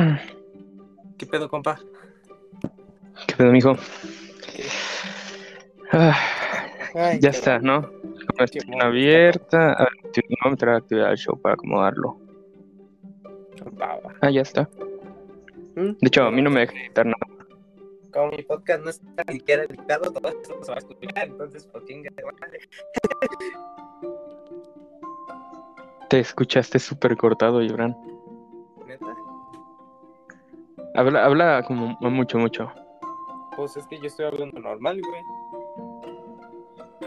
¿Qué pedo, compa? ¿Qué pedo, mijo? Ah, Ay, ya qué está, bueno. ¿no? Con Qué abierta. A ver, voy a meter a actividad del show para acomodarlo. Ah, ya está. ¿Mm? De hecho, a mí no me deja editar nada. Como mi podcast no está ni siquiera editado, todo esto se va a escuchar, entonces, pues, chinga de madre. Te escuchaste súper cortado, Gibran. Habla, habla como mucho, mucho. Pues es que yo estoy hablando normal, güey.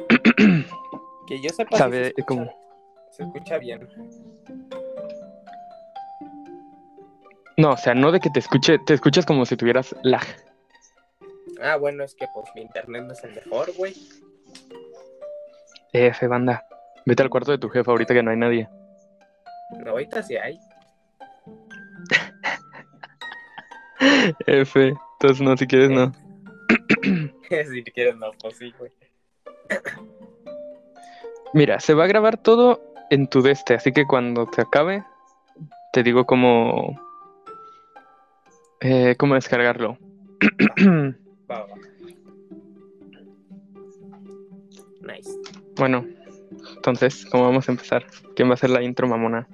que yo sepa. Sabe, se escucha, como- Se escucha bien. No, o sea, no de que te escuche, te escuchas como si tuvieras lag. Ah, bueno, es que pues mi internet no es el mejor, güey. F, banda. Vete al cuarto de tu jefa ahorita que no hay nadie. No, ahorita sí hay. F. Entonces no, si quieres no. si quieres, no, pues sí, güey. Mira, se va a grabar todo en tu deste, así que cuando te acabe, te digo cómo. eh, cómo descargarlo. Va, va. Nice. bueno, entonces, ¿cómo vamos a empezar? ¿Quién va a hacer la intro, mamona?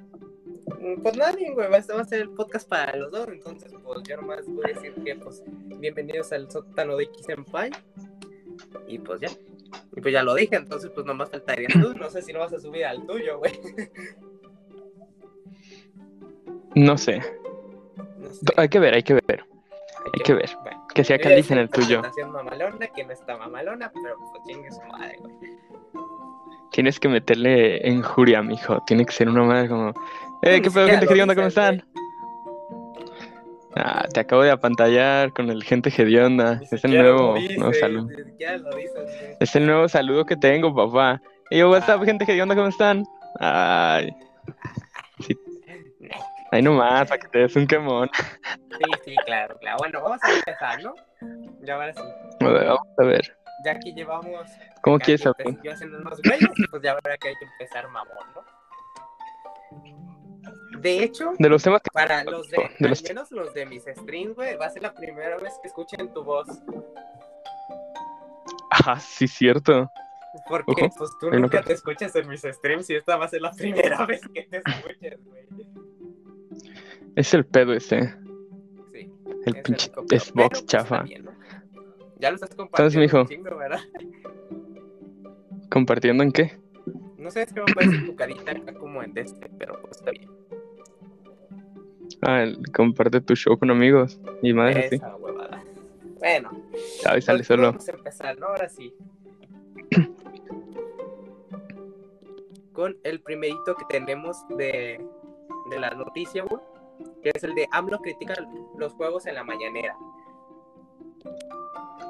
Mm, Pues nadie, güey, va a ser el podcast para los dos, entonces pues yo nomás voy a decir que pues bienvenidos al sótano de X Senpai y pues ya, y pues ya lo dije, entonces pues nomás faltaría tú, no sé si lo vas a subir al tuyo, güey, No sé. no sé, Hay que ver, hay que ver. hay que ver. Bueno, Que sea Candice en el tuyo. mamalona, que no está mamalona, pero pues chingue su madre, güey. Tienes que meterle enjuria, mijo. Tiene que ser una madre como. ¡Eh, qué pedo, gente hedionda! ¿Cómo están? Ah, te acabo de apantallar con el gente hedionda. Es el nuevo, nuevo saludo. Es el nuevo saludo que tengo, papá. Y yo, what's up, Ah. gente hedionda? ¿Cómo están? Ay. Sí. Ahí nomás, para que te des un quemón. Sí, sí, claro, claro. Bueno, vamos a empezar, ¿no? Ya ahora sí. A ver, vamos a ver. Ya que llevamos. ¿Cómo quieres saber? empe- Yo haciendo unos güeyes, pues ya ahora que hay que empezar mamón, ¿no? De hecho, De los temas que. para los de, De al los- menos los de mis streams, güey, va a ser la primera vez que escuchen tu voz. Ah, sí, cierto. Porque Ojo, pues tú nunca te escuchas en mis streams y esta va a ser la primera vez que te escuches, güey. Es el pedo ese. Sí. El es pinche Xbox pero, pues, chafa. está bien, ¿no? Ya lo estás compartiendo mijo? un chingo, ¿verdad? ¿Compartiendo en qué? No sé, es que me parece tu carita acá como en este, pero pues está bien. Ah, el- comparte tu show con amigos. Y madre, así. Esa huevada. Bueno, sale pues, solo. vamos a empezar, ¿no? Ahora sí. Con el primerito que tenemos de, de la noticia, güey. Que es el de AMLO critica los juegos en la mañanera.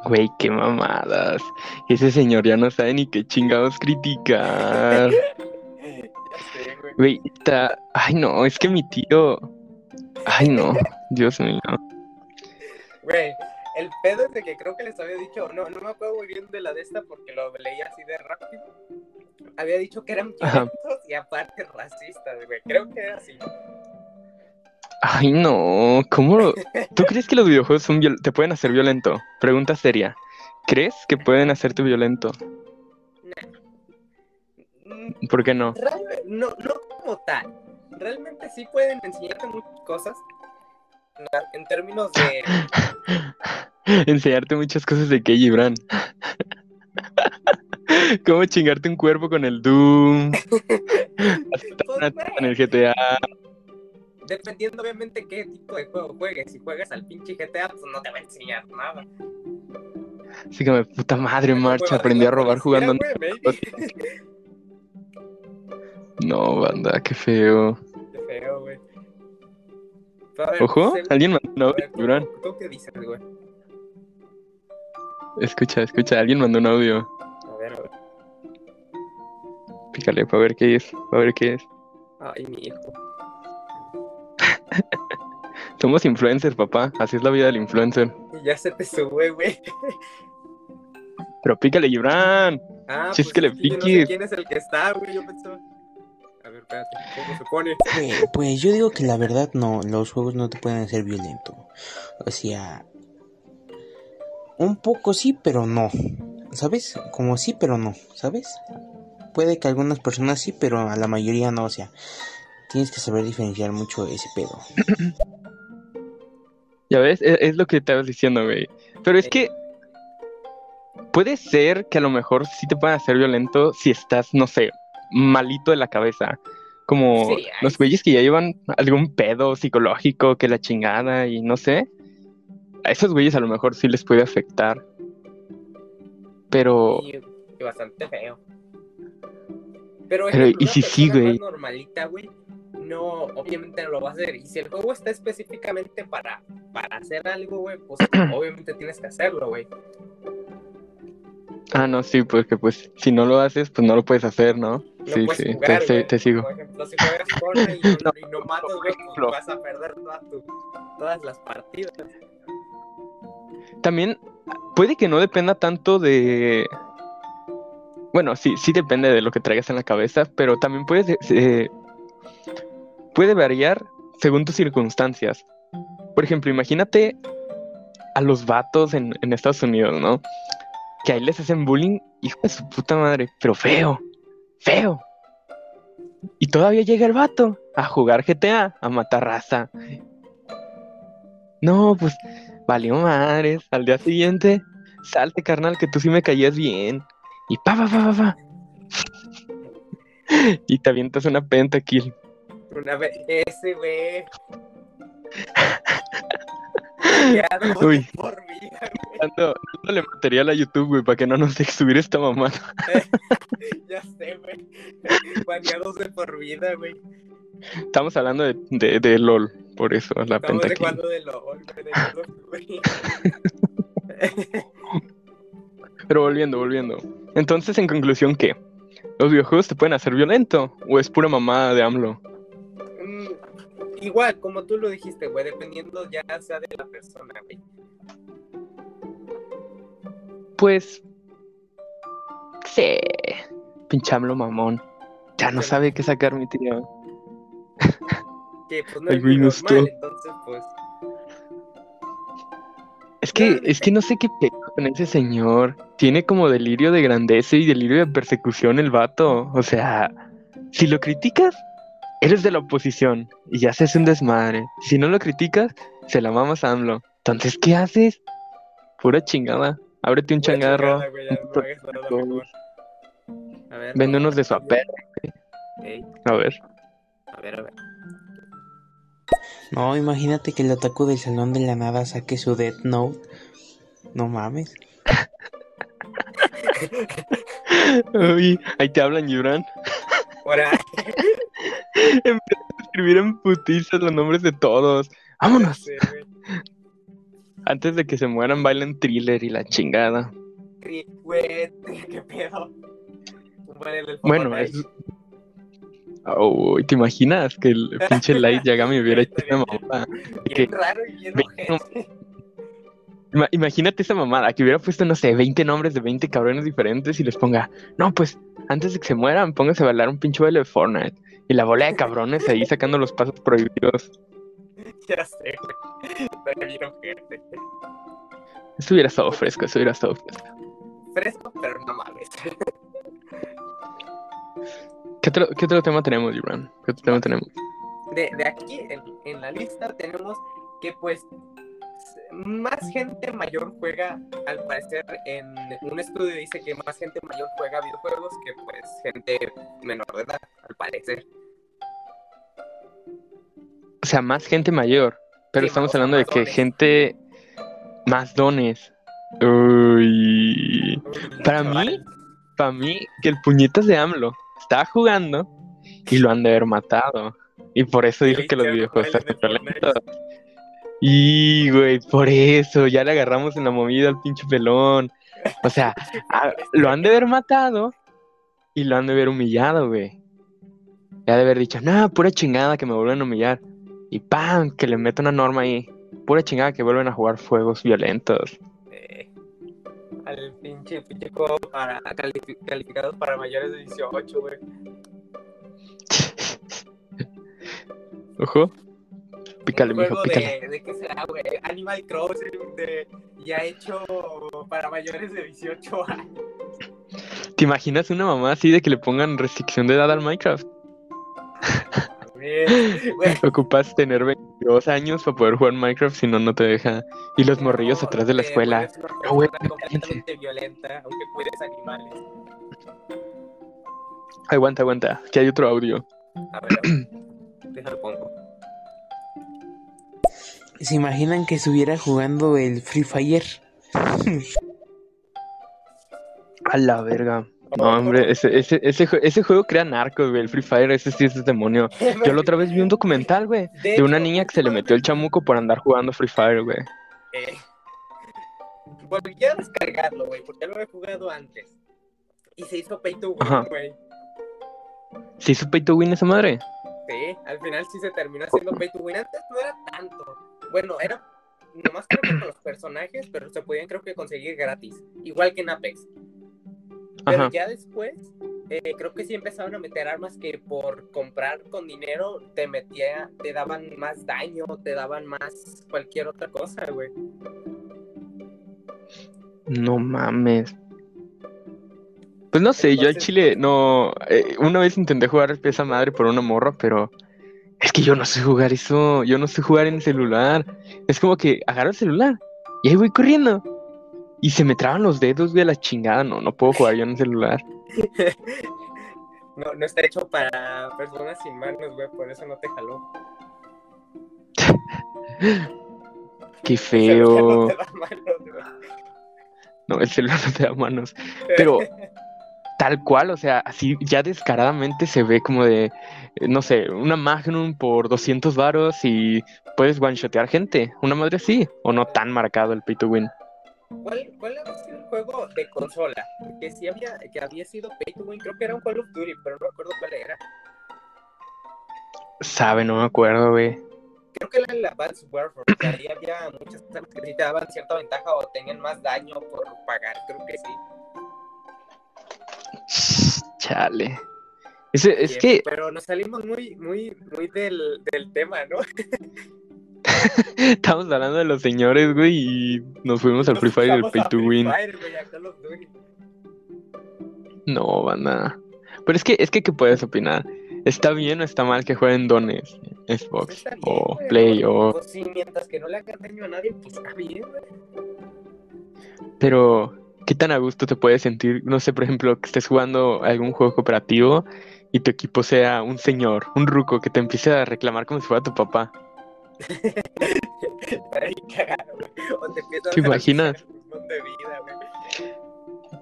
Güey, qué mamadas. Ese señor ya no sabe ni qué chingados criticar. Ya güey. Güey, está... Ay, no, es que mi tío... Ay, no. Dios mío. Güey, el pedo es de que creo que les había dicho, no, no me acuerdo muy bien de la de esta porque lo leí así de rápido. Había dicho que eran Ajá. violentos y aparte racistas, güey. Creo que era así. Ay, no. ¿Cómo? lo- ¿Tú crees que los videojuegos son viol- te pueden hacer violento? Pregunta seria. ¿Crees que pueden hacerte violento? Mm, ¿Por qué no? No, no como tal. Realmente sí pueden enseñarte muchas cosas. En términos de. Enseñarte muchas cosas de que Gibran. ¿Cómo chingarte un cuerpo con el Doom? Pues, una en el GTA. Dependiendo obviamente qué tipo de juego juegues. Si juegas al pinche GTA, pues no te va a enseñar nada. Así que me puta madre, marcha. Aprendí a robar jugando. No, banda, qué feo. Ver, Ojo, alguien mandó un audio, ver, ¿tú- Gibran. ¿Tú qué dices, güey? Escucha, escucha, alguien mandó un audio. A ver, a ver. Pícale para ver qué es, para ver qué es. Ay, mi hijo. Somos influencers, papá. Así es la vida del influencer. Y ya se te sube, güey. Pero pícale, Gibran. Ah, Si es que le yo no sé quién es el que está, güey. Yo pensaba. A A ver, espérate, ¿cómo se pone? Pues, pues yo digo que la verdad no, los juegos no te pueden hacer violento. O sea, un poco sí, pero no. ¿Sabes? Como sí, pero no, ¿sabes? Puede que algunas personas sí, pero a la mayoría no, o sea, tienes que saber diferenciar mucho ese pedo. Ya ves, es, es lo que te estabas diciendo, güey. Pero es que puede ser que a lo mejor sí te puedan hacer violento si estás, no sé, malito de la cabeza. Como Sí, los güeyes que ya llevan algún pedo psicológico, que la chingada y no sé. A esos güeyes a lo mejor sí les puede afectar. Pero Y, bastante feo. Pero, Pero, ejemplo, ¿y si sí, güey? normalita, güey, no, obviamente no lo va a hacer. Y si el juego está específicamente para, para hacer algo, güey, pues obviamente tienes que hacerlo, güey. Ah, no, sí, porque pues si no lo haces, pues no lo puedes hacer, ¿no? No sí, puedes sí, jugar, te, sigo. Por ejemplo, si juegas Fortnite y no, y no matas, güey, pues vas a perder toda tu- todas las partidas. También puede que no dependa tanto de... Bueno, sí, sí depende de lo que traigas en la cabeza, pero también puede, eh, puede variar según tus circunstancias. Por ejemplo, imagínate a los vatos en, en Estados Unidos, ¿no? Que ahí les hacen bullying, hijo de su puta madre, pero feo, feo. Y todavía llega el vato a jugar GTA, a matar raza. No, pues valió madres. Al día siguiente, salte, carnal, que tú sí me caías bien. Y pa, pa, pa, pa, pa. Y te avientas una pentakill. Una vez, ese, güey. No Uy. por vida, güey. Dando, dándole material a YouTube, güey, para que no nos deje subir esta mamada. Ya sé, güey. Baneados de por vida, güey. Estamos hablando de, de, de LOL, por eso, la Estamos güey, de LOL, güey. Pero volviendo, volviendo. Entonces, en conclusión, ¿qué? ¿Los videojuegos te pueden hacer violento? ¿O es pura mamada de AMLO? Igual, como tú lo dijiste, güey, dependiendo ya sea de la persona, güey. Pues. Sí. Pinche AMLO mamón. Ya no sabe qué sacar mi tío. Que pues no es muy normal, entonces pues. Es que, es que no sé qué pedo con ese señor. Tiene como delirio de grandeza y delirio de persecución el vato. O sea, si lo criticas, eres de la oposición y ya se hace un desmadre. Si no lo criticas, se la mamas a AMLO. Entonces, ¿qué haces? Pura chingada. Ábrete un pura changarro. chingada, güey, ya no hagas nada mejor. A ver. Vende unos de su A ver. a ver, a ver. No, imagínate que el otaku del salón de la nada saque su Death Note. No mames. Uy, ahí te hablan, Gibran. Ahora, Empieza a escribir en putizas los nombres de todos. Vámonos. Antes de que se mueran, bailen thriller y la chingada. Güey, qué pedo. Bueno, es. Uy, ¿te imaginas que el pinche Light Yagami hubiera hecho mamada? que- Bien raro y bien Imagínate esa mamada, que hubiera puesto, no sé, 20 nombres de 20 cabrones diferentes y les ponga, no, pues, antes de que se mueran, pónganse a bailar un pinche baile de Fortnite. Y la bola de cabrones ahí sacando los pasos prohibidos. Ya sé, güey. Eso hubiera estado fresco, eso hubiera estado fresco. Fresco, pero no mames. ¿Qué otro, qué otro tema tenemos, Gibran? ¿Qué otro tema tenemos? De, de aquí en, en la lista tenemos que pues más gente mayor juega, al parecer en un estudio dice que más gente mayor juega videojuegos que pues gente menor de edad, al parecer. O sea, más gente mayor. Pero Sí, estamos hablando de que dones. gente más dones. Uy. Para mí, para mí, que el puñetas de AMLO estaba jugando y lo han de haber matado. Y por eso dijo que los videojuegos están violentos. Y, güey, por eso, ya le agarramos en la movida al pinche pelón. O sea, a- lo han de haber matado y lo han de haber humillado, güey. Ya de haber dicho, no, pura chingada que me vuelven a humillar. Y ¡pam! que le meto una norma ahí. Pura chingada que vuelven a jugar fuegos violentos. Eh, al pinche, pinche juego para califi- calificados para mayores de 18, güey. Ojo. Pícale, un mijo, juego pícale. de, de qué será, güey, Animal Crossing, de, ya hecho para mayores de 18 años. ¿Te imaginas una mamá así de que le pongan restricción de edad al Minecraft? Güey, Ocupas tener 22 años para poder jugar Minecraft, si no, no te deja. Y los morrillos no, atrás de la escuela. una Ah, güey, completamente violenta, aunque cuides animales. Aguanta, aguanta, que hay otro audio. A ver. déjalo pongo. ¿Se imaginan que estuviera jugando el Free Fire? A la verga. No, hombre, ese, ese, ese, ese juego crea narcos, güey. El Free Fire, ese sí es demonio. Yo la otra vez vi un documental, güey, de una niña que se le metió el chamuco por andar jugando Free Fire, güey. Eh, volví a descargarlo, güey, porque ya lo he jugado antes. Y se hizo pay to win, güey. ¿Se hizo pay to win esa madre? Sí, al final sí se terminó haciendo pay to win. Antes no era tanto. Bueno, era nomás creo que con los personajes, pero se podían creo que conseguir gratis. Igual que en Apex. Pero Ajá. ya después, eh, creo que sí empezaron a meter armas que por comprar con dinero te metía, te daban más daño, te daban más cualquier otra cosa, güey. No mames. Pues no sé, yo al chile no. eh, una vez intenté jugar esa madre por una morra, pero es que yo no sé jugar eso. Yo no sé jugar en celular. Es como que agarro el celular y ahí voy corriendo. Y se me traban los dedos, güey, a la chingada. No, no puedo jugar yo en el celular. No, no está hecho para personas sin manos, güey, por eso no te jaló. Qué El celular feo. no te da manos, güey. No, el celular no te da manos. Pero tal cual, o sea, así ya descaradamente se ve como de, eh, no sé, una Magnum por 200 varos y puedes one-shotear gente. Una madre así, o no tan marcado el pay to win. ¿Cuál, ¿Cuál sido el juego de consola? Que sí había, que había sido pay to win, creo que era un Call of Duty, pero no recuerdo cuál era. Sabe, no me acuerdo, güey. Creo que era la Advanced Warfare, que ahí había muchas armas que sí te daban cierta ventaja o tenían más daño por pagar, creo que sí. Chale. Es Bien, que Pero nos salimos muy, muy, muy del, del tema, ¿no? estamos hablando de los señores, güey, y nos fuimos al Free Fire del pay to win. Fire, güey, a Call of Duty. No, banda. Pero es que, es que, ¿qué puedes opinar? ¿Está bien o está mal que jueguen dones? Xbox bien, o güey, Play ¿no? o... Pues sí, mientras que no le hagan daño a nadie, pues está bien, güey. Pero, ¿qué tan a gusto te puedes sentir? No sé, por ejemplo, que estés jugando algún juego cooperativo y tu equipo sea un señor, un ruco que te empiece a reclamar como si fuera tu papá. Cagado. O te empiezan ¿Te a imaginas? de vida.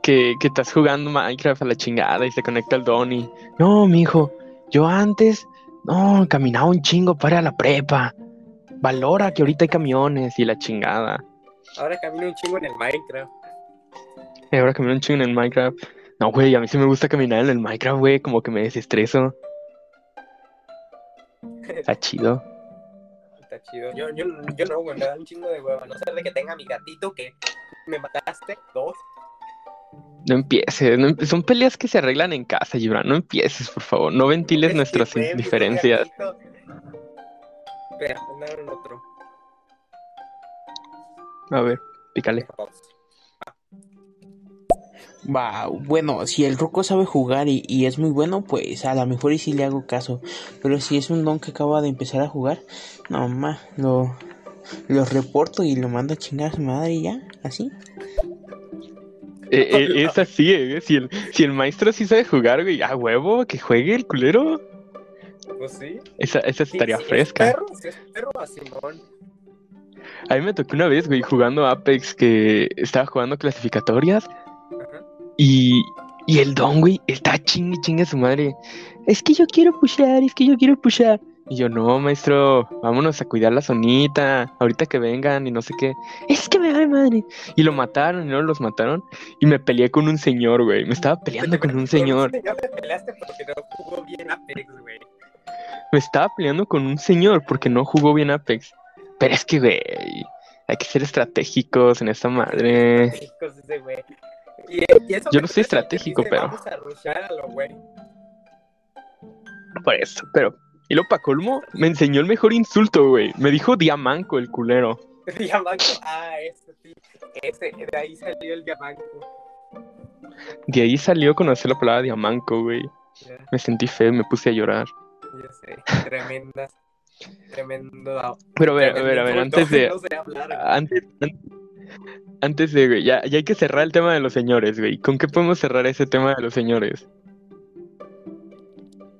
Que, que estás jugando Minecraft a la chingada y se conecta el Donny. No, mijo, yo antes, no, caminaba un chingo para la prepa. Valora que ahorita hay camiones y la chingada. Ahora camino un chingo en el Minecraft. Ahora camino un chingo en el Minecraft. No, güey, a mí sí me gusta caminar en el Minecraft, güey, como que me desestreso. Está chido. Está chido. Yo, yo, yo no, güey, me da un chingo de hueva. No ser de que tenga mi gatito que me mataste, dos. No empieces, no empe- son peleas que se arreglan en casa, Gibran. No empieces, por favor. No ventiles Es que nuestras mi diferencias. Espera, mandaron otro. A ver, pícale. Va, bueno, si el Ruco sabe jugar y, y es muy bueno, pues a lo mejor y sí le hago caso. Pero si es un don que acaba de empezar a jugar, no más, lo, lo reporto y lo mando a chingar a su madre y ya, así. Eh, eh, es así, eh. Si el, si el maestro sí sabe jugar, güey, a huevo, que juegue el culero. Pues sí. Esa, esa Sí, estaría si es fresca. perro, si es perro, a Simón. A mí me tocó una vez, güey, jugando Apex, que estaba jugando clasificatorias. Y, y el don, güey, está chingue chingue a su madre. Es que yo quiero pushar, es que yo quiero pushar. Y yo, no, maestro, vámonos a cuidar la zonita, ahorita que vengan y no sé qué. Es que me vale madre. Y lo mataron y no los mataron. Y me peleé con un señor, güey. Me estaba peleando con un señor. Ya te peleaste porque no jugó bien Apex, güey. Me estaba peleando con un señor porque no jugó bien Apex. Pero es que, güey, hay que ser estratégicos en esta madre. Hijos ese güey. Y- y eso Yo no soy estratégico, dice, pero- Vamos a rushar a lo güey. Por eso, pero Y luego, pa' colmo, me enseñó el mejor insulto, güey. Me dijo diamanco el culero. Diamanco, ah, ese sí. Ese, de ahí salió el diamanco. De ahí salió conocer la palabra diamanco, güey. Ya, Me sentí feo, me puse a llorar. ya sé. Tremendas. Tremendo. Pero a ver, a ver, a ver, antes de. No sé hablar. Antes, an- antes de, güey, ya, ya hay que cerrar el tema de los señores, güey. ¿Con qué podemos cerrar ese tema de los señores?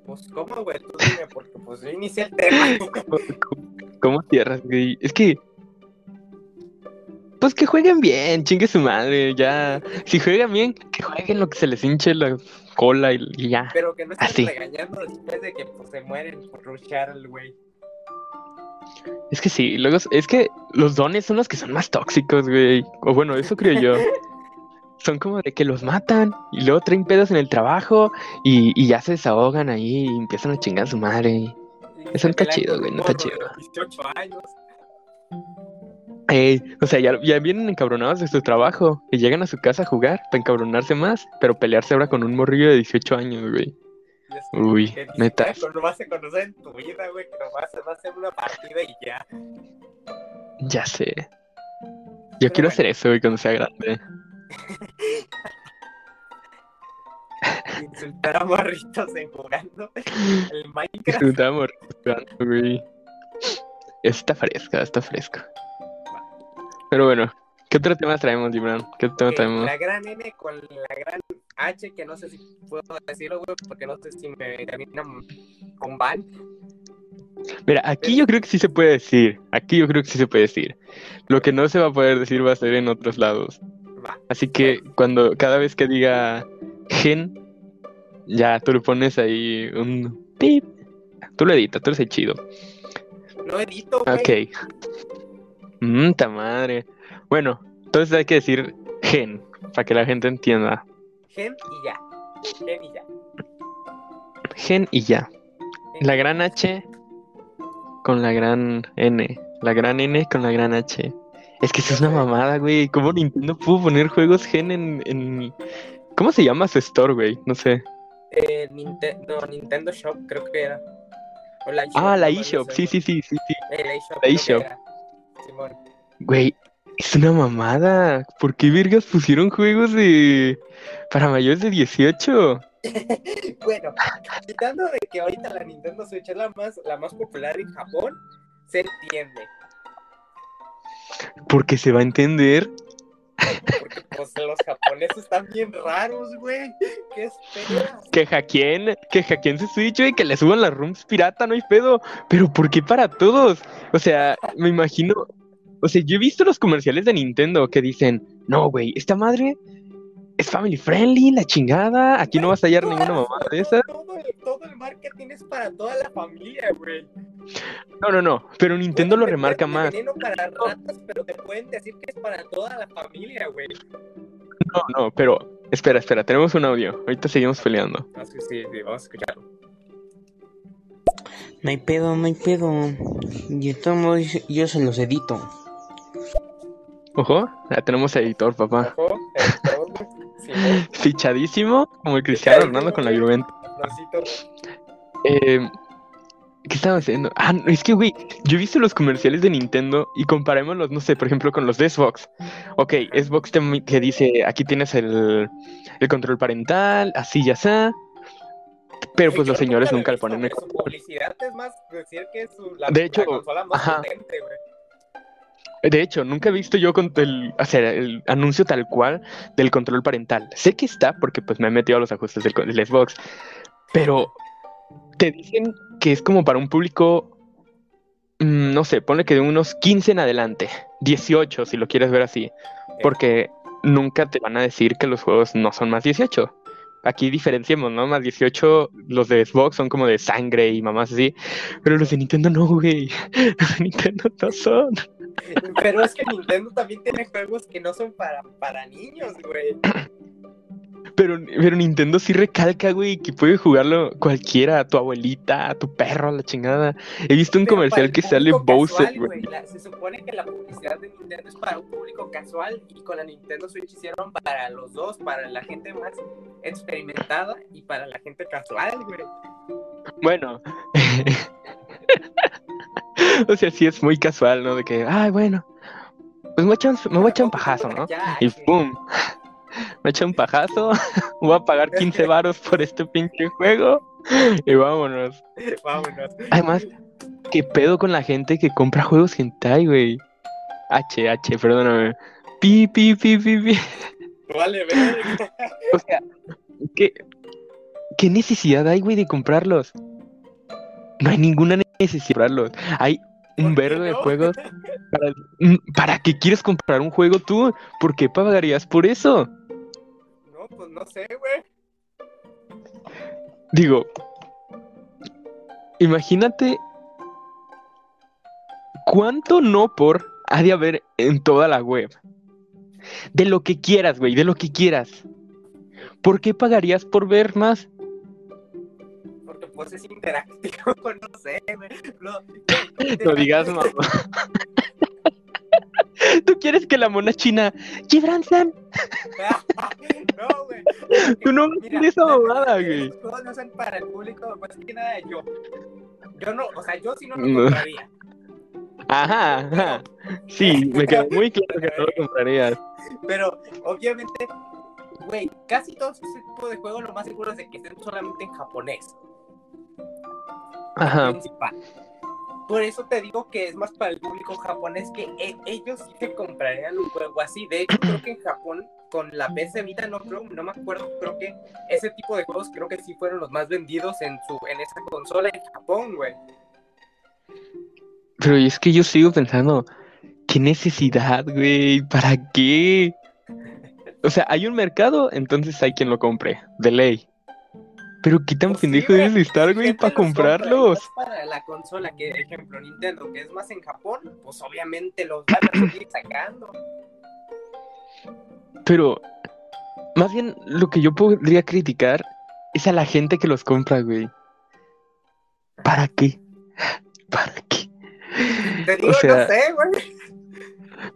Pues, ¿cómo, güey? Tú dime, porque pues yo inicié el tema. ¿Cómo, cómo cierras, güey? Es que. Pues que jueguen bien, chingue su madre, ya. Si juegan bien, que jueguen lo que se les hinche la cola y, y ya. Pero que no estén Así. regañando después de que pues, se mueren por rushar al güey. Es que sí, luego es que los dones son los que son más tóxicos, güey. O bueno, eso creo yo. Son como de que los matan y luego traen pedos en el trabajo y, y ya se desahogan ahí y empiezan a chingar a su madre. Y Eso no está chido, güey, no está chido. 18 años. Ey, o sea, ya, ya vienen encabronados de su trabajo y llegan a su casa a jugar para encabronarse más, pero pelearse ahora con un morrillo de 18 años, güey. Uy, que neta. Lo vas a conocer en tu vida, güey. Que nomás va a ser una partida y ya. Ya sé. Yo Pero quiero bueno. hacer eso, güey, cuando sea grande. Insultar a morritos en jugando el Minecraft. Disfrutamos jugando, güey. Está fresca, está fresca. Pero bueno, ¿qué otro tema traemos, Gibran? ¿Qué otro tema Eh, traemos? la gran N con la gran H, que no sé si puedo decirlo, güey, porque no sé si me termina con ban. Mira, aquí yo creo que sí se puede decir. Aquí yo creo que sí se puede decir. Lo que no se va a poder decir va a ser en otros lados. Así que cuando cada vez que diga gen, ya tú le pones ahí un pip. Tú lo editas, tú eres el chido. No edito, güey. Ok. Mmm, ta madre. Bueno, entonces hay que decir gen, para que la gente entienda. Gen y ya. Gen y ya. Gen y ya. La gran. H con la gran N. La gran N con la gran H. Es que eso es una mamada, güey. ¿Cómo Nintendo pudo poner juegos gen en, en... ¿Cómo se llama su store, güey? No sé. Eh, Ninte- no, Nintendo Shop, creo que era. O la eShop, Ah, la eShop. Sí, sí, sí, sí, sí. Eh, la eShop. Güey, es una mamada. ¿Por qué virgas pusieron juegos de... para mayores de 18? Bueno, quitando de que ahorita la Nintendo Switch es la más, la más popular en Japón, se entiende. Porque se va a entender. Porque pues los japoneses están bien raros, güey. ¿Qué esperas? Que hackeen, que hackeen su Switch, güey, que le suban las rooms pirata, no hay pedo. Pero ¿por qué para todos? O sea, me imagino. O sea, yo he visto los comerciales de Nintendo que dicen, no, güey, esta madre es family friendly, la chingada. Aquí no vas a hallar ninguna mamada de esas. Todo el, todo el marketing es para toda la familia, güey. No, no, no. Pero Nintendo lo remarca más. para ratas, pero te pueden decir que es para toda la familia, güey. No, no, pero. Espera, espera, tenemos un audio. Ahorita seguimos peleando. Ah, sí, sí, sí, vamos a escucharlo. No hay pedo, no hay pedo. Y de todos modos, yo se los edito. Ojo, ya tenemos editor, papá. Ojo. Simón, Fichadísimo, como el Cristiano Ronaldo con la Juventus. Eh, ¿Qué estaba haciendo? Ah, es que, güey, yo he visto los comerciales de Nintendo y comparémoslos, no sé, por ejemplo, con los de Xbox. Ok, Xbox te, que dice, aquí tienes el, el control parental, así ya está. Pero pues los señores nunca le ponen Su publicidad es más decir que su, la, De hecho, la consola más ajá. potente, güey. De hecho, nunca he visto yo con el, o sea, el anuncio tal cual del control parental. Sé que está porque pues me he metido a los ajustes del, del Xbox, pero te dicen que es como para un público, mm, no sé, ponle que de unos 15 en adelante, 18 si lo quieres ver así, porque nunca te van a decir que los juegos no son más 18. Aquí diferenciemos, ¿no? Más 18, los de Xbox son como de sangre y mamás así, pero los de Nintendo no, güey. Los de Nintendo no son. Pero es que Nintendo también tiene juegos que no son para, para niños, güey. Pero, pero Nintendo sí recalca, güey, que puede jugarlo cualquiera, tu abuelita, tu perro, la chingada. He visto un Pero comercial que sale público Bowser, casual, güey. La- se supone que la publicidad de Nintendo es para un público casual y con la Nintendo Switch hicieron para los dos, para la gente más experimentada y para la gente casual, güey. Bueno, O sea, sí es muy casual, ¿no? De que, ay, bueno, pues me voy a echar, un- me voy a echar un pajazo, ¿no? Y pum, me eché un pajazo, voy a pagar 15 varos por este pinche juego y vámonos. Vámonos. Además, ¿qué pedo con la gente que compra juegos hentai, güey? H, H, perdóname. Pi, pi, pi, pi, pi. Vale, verga. O sea, ¿qué, qué necesidad hay, güey, de comprarlos? No hay ninguna necesidad de comprarlos. Hay un ¿Por qué vergo de juegos. Para, mm, ¿Para qué quieres comprar un juego tú? ¿Por qué pagarías por eso? No, pues no sé, güey. Digo, imagínate cuánto no por ha de haber en toda la web. De lo que quieras, güey, de lo que quieras. ¿Por qué pagarías por ver más? Pues es interactivo, no sé, güey. No, No digas mamá. ¿Tú quieres que la mona china, Gibran-san? no, güey. Tú no vas a hacer esa mamada, los güey. juegos no son para el público, más que nada yo. Yo no, o sea, yo sí no lo No. compraría. Ajá, ajá. Sí, me quedó muy claro que no lo comprarías. Pero, obviamente, güey, casi todo ese tipo de juegos lo más seguro es de que estén solamente en japonés. Ajá. principal. Por eso te digo que es más para el público japonés que e- ellos sí te comprarían un juego así. De hecho, creo que en Japón con la PS Vita no creo, no me acuerdo, creo que ese tipo de juegos creo que sí fueron los más vendidos en su en esa consola en Japón, güey. Pero es que yo sigo pensando, ¿qué necesidad, güey? ¿Para qué? O sea, hay un mercado, entonces hay quien lo compre, de ley. Pero qué tan Pues sí, pendejo güey. debes de estar, güey, para los compra, comprarlos. Para la consola, que ejemplo Nintendo, que es más en Japón, pues obviamente los van a seguir sacando. Pero, más bien, lo que yo podría criticar es a la gente que los compra, güey. ¿Para qué? ¿Para qué? Te digo, sea, no sé, güey.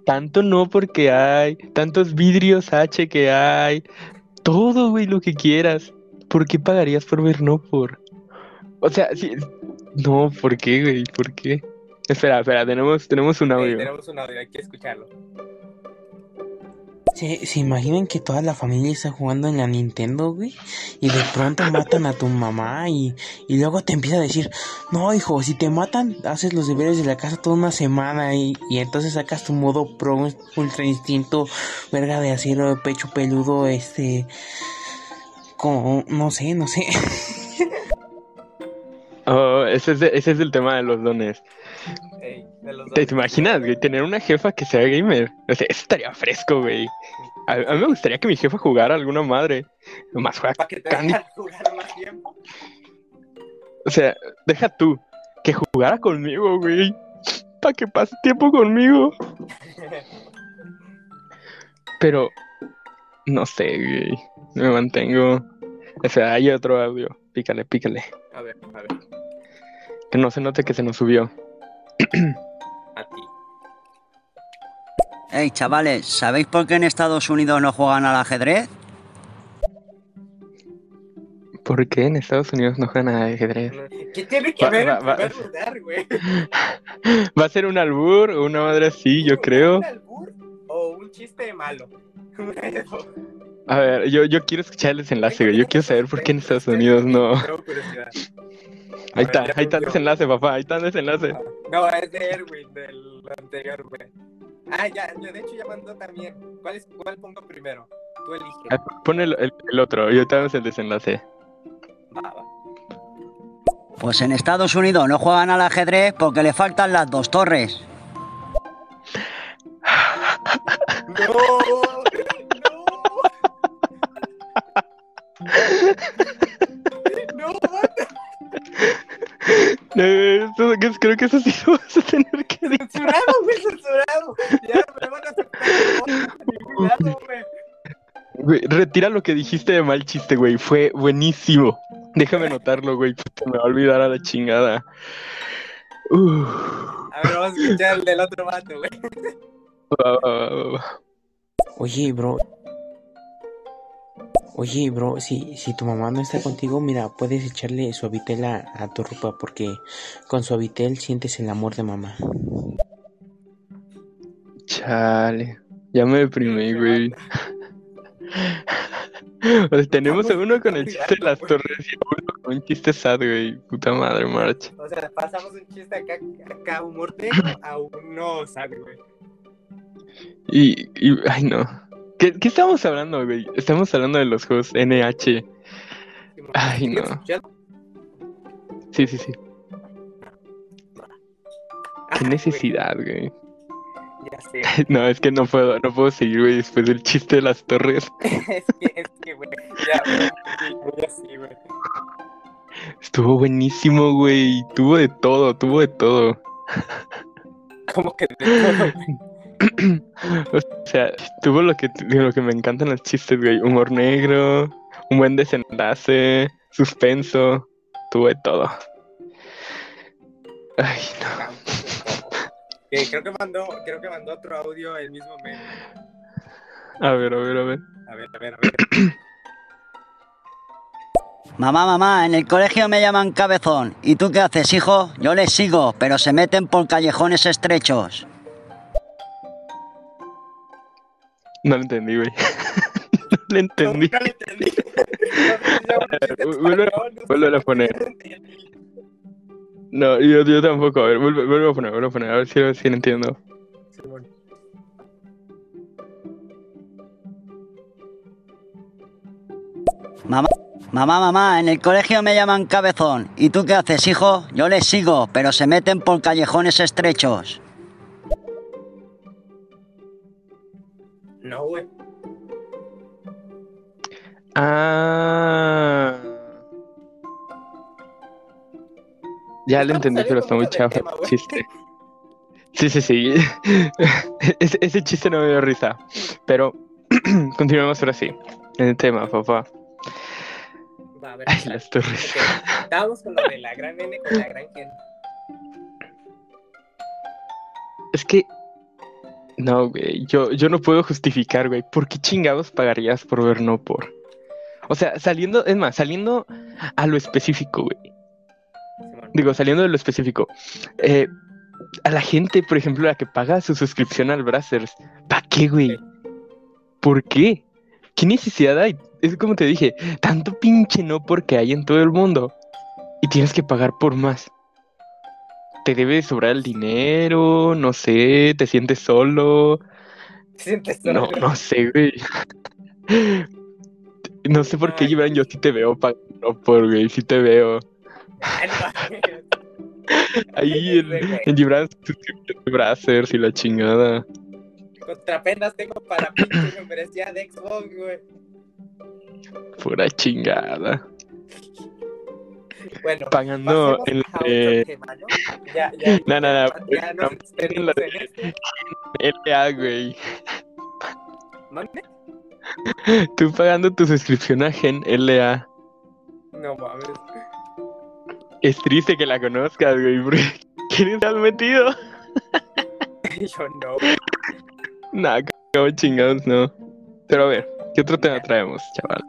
Tanto no porque hay, tantos vidrios H que hay, todo, güey, lo que quieras. ¿Por qué pagarías por ver no por? O sea, sí, no, ¿por qué, güey? ¿Por qué? Espera, espera, tenemos, tenemos un Sí, audio. tenemos un audio, hay que escucharlo. ¿Se, se imaginan que toda la familia está jugando en la Nintendo, güey? Y de pronto matan a tu mamá y, y luego te empieza a decir, no, hijo, si te matan, haces los deberes de la casa toda una semana y, y entonces sacas tu modo pro, ultra instinto, verga de acero, pecho peludo, este... Como, no sé, no sé. Oh, ese es, de- ese es el tema de los dones. Ey, de los ¿Te, imaginas, güey, tener una jefa que sea gamer? O sea, eso estaría fresco, güey. A, a mí me gustaría que mi jefa jugara a alguna madre. Más juega Para que te Candy. jugar más tiempo. O sea, deja tú que jugara conmigo, güey. Para que pase tiempo conmigo. Pero, no sé, güey. Me mantengo. O sea, hay otro audio. Pícale, pícale. A ver, a ver, Que no se note que se nos subió. a ti. Hey, chavales, ¿sabéis por qué en Estados Unidos no juegan al ajedrez? ¿Por qué en Estados Unidos no juegan a ajedrez? ¿Qué tiene que Va- ver va- va- lugar, güey? ¿Va a ser un albur o una madre así? Yo creo. ¿Un albur o un chiste malo? A ver, yo, yo quiero escuchar el desenlace, güey. Yo quiero saber por qué en Estados Unidos no. Ahí está, ahí está el desenlace, papá. Ahí está el desenlace. No, es de Erwin, del anterior, güey. Ah, ya, de hecho ya mandó también. ¿Cuál, es, cuál pongo primero? Tú eliges. Ah, Pon el, el- el otro y ahorita vemos el desenlace. Va, va. Pues en Estados Unidos no juegan al ajedrez porque le faltan las dos torres. ¡No! ¡No! ¡No! Que- creo que eso sí lo vas a tener que decir. ¡Censurado, güey! ¡Censurado! Ya me van a aceptar güey. Retira lo que dijiste de mal chiste, güey. Fue buenísimo. Déjame anotarlo, güey. puta, Me va a olvidar a la chingada. Uf. A ver, vamos a escuchar el del otro vato, güey. Va, va, va, va. Oye, bro. Oye, bro, si, si tu mamá no está contigo, mira, puedes echarle suavitel a, a tu ropa porque con suavitel sientes el amor de mamá. Chale. Ya me deprimí, güey. O sea, tenemos a uno con el chiste de las torres y uno con un chiste sad, güey. Puta madre, March. O sea, pasamos un chiste acá, acá humor negro a uno sad, güey. Y, y, ay, no. ¿Qué, ¿Qué estamos hablando, güey? Estamos hablando de los juegos NH. Ay, no. Sí, sí, sí. Ah, Qué necesidad, güey. Ya sé. No, es que no puedo, no puedo seguir, güey, después del chiste de las torres. es que, es que, güey. Ya, güey, sí, güey. Estuvo buenísimo, güey. Tuvo de todo, tuvo de todo. Como que de todo, güey. O sea, tuvo lo que, lo que me encantan los chistes, güey. Humor negro, un buen desenlace, suspenso, tuvo de todo. Ay, no. Creo que mandó, creo que mandó otro audio el mismo meme. A ver, a ver, a ver. A ver, a ver, a ver. Mamá, mamá, en el colegio me llaman cabezón. ¿Y tú qué haces, hijo? Yo les sigo, pero se meten por callejones estrechos. No lo entendí, güey. no lo entendí. No, no lo entendí. Vuelve- a poner. No, yo, yo tampoco. A ver, vuelve, vuelve a poner, vuelve a poner. A ver si, a ver si lo entiendo. Mamá, mamá, mamá, en el colegio me llaman cabezón. ¿Y tú qué haces, hijo? Yo les sigo, pero se meten por callejones estrechos. No, güey. Ah. Ya lo entendí, pero está muy chafa el chiste. Sí, sí, sí. Ese, ese chiste no me dio risa. Pero continuemos ahora sí. En el tema, papá. Va, a ver. Ay, las torres. Ok, Estábamos con lo de la gran N con la gran N. Es que. No, güey. Yo, yo no puedo justificar, güey. ¿Por qué chingados pagarías por ver no por? O sea, saliendo, es más, saliendo a lo específico, güey. Digo, saliendo de lo específico. eh, a la gente, por ejemplo, la que paga su suscripción al Brazzers, ¿para qué, güey? ¿Por qué? ¿Qué necesidad hay? Es como te dije, tanto pinche no porque hay en todo el mundo y tienes que pagar por más. Te debe sobrar el dinero, no sé, te sientes solo. ¿Te sientes No, solo? no sé, güey. No sé por qué, Gibran, yo sí te veo pagando por, güey, sí te veo. No. Ahí en, en Gibran Brazzers y la chingada. Contra penas tengo para pinche membresía de Xbox, güey. Pura chingada. Bueno, Pagando otro eh, tema, ¿no? Ya, ya, No, no, no, ya no, en esto. LA, güey. ¿Mande? Tú pagando tu suscripción a Gen LA. No mames. Es triste que la conozcas, güey. porque ¿Quién te has metido? Yo no. Nah, como chingados, no. Pero a ver, ¿qué otro tema traemos, chaval?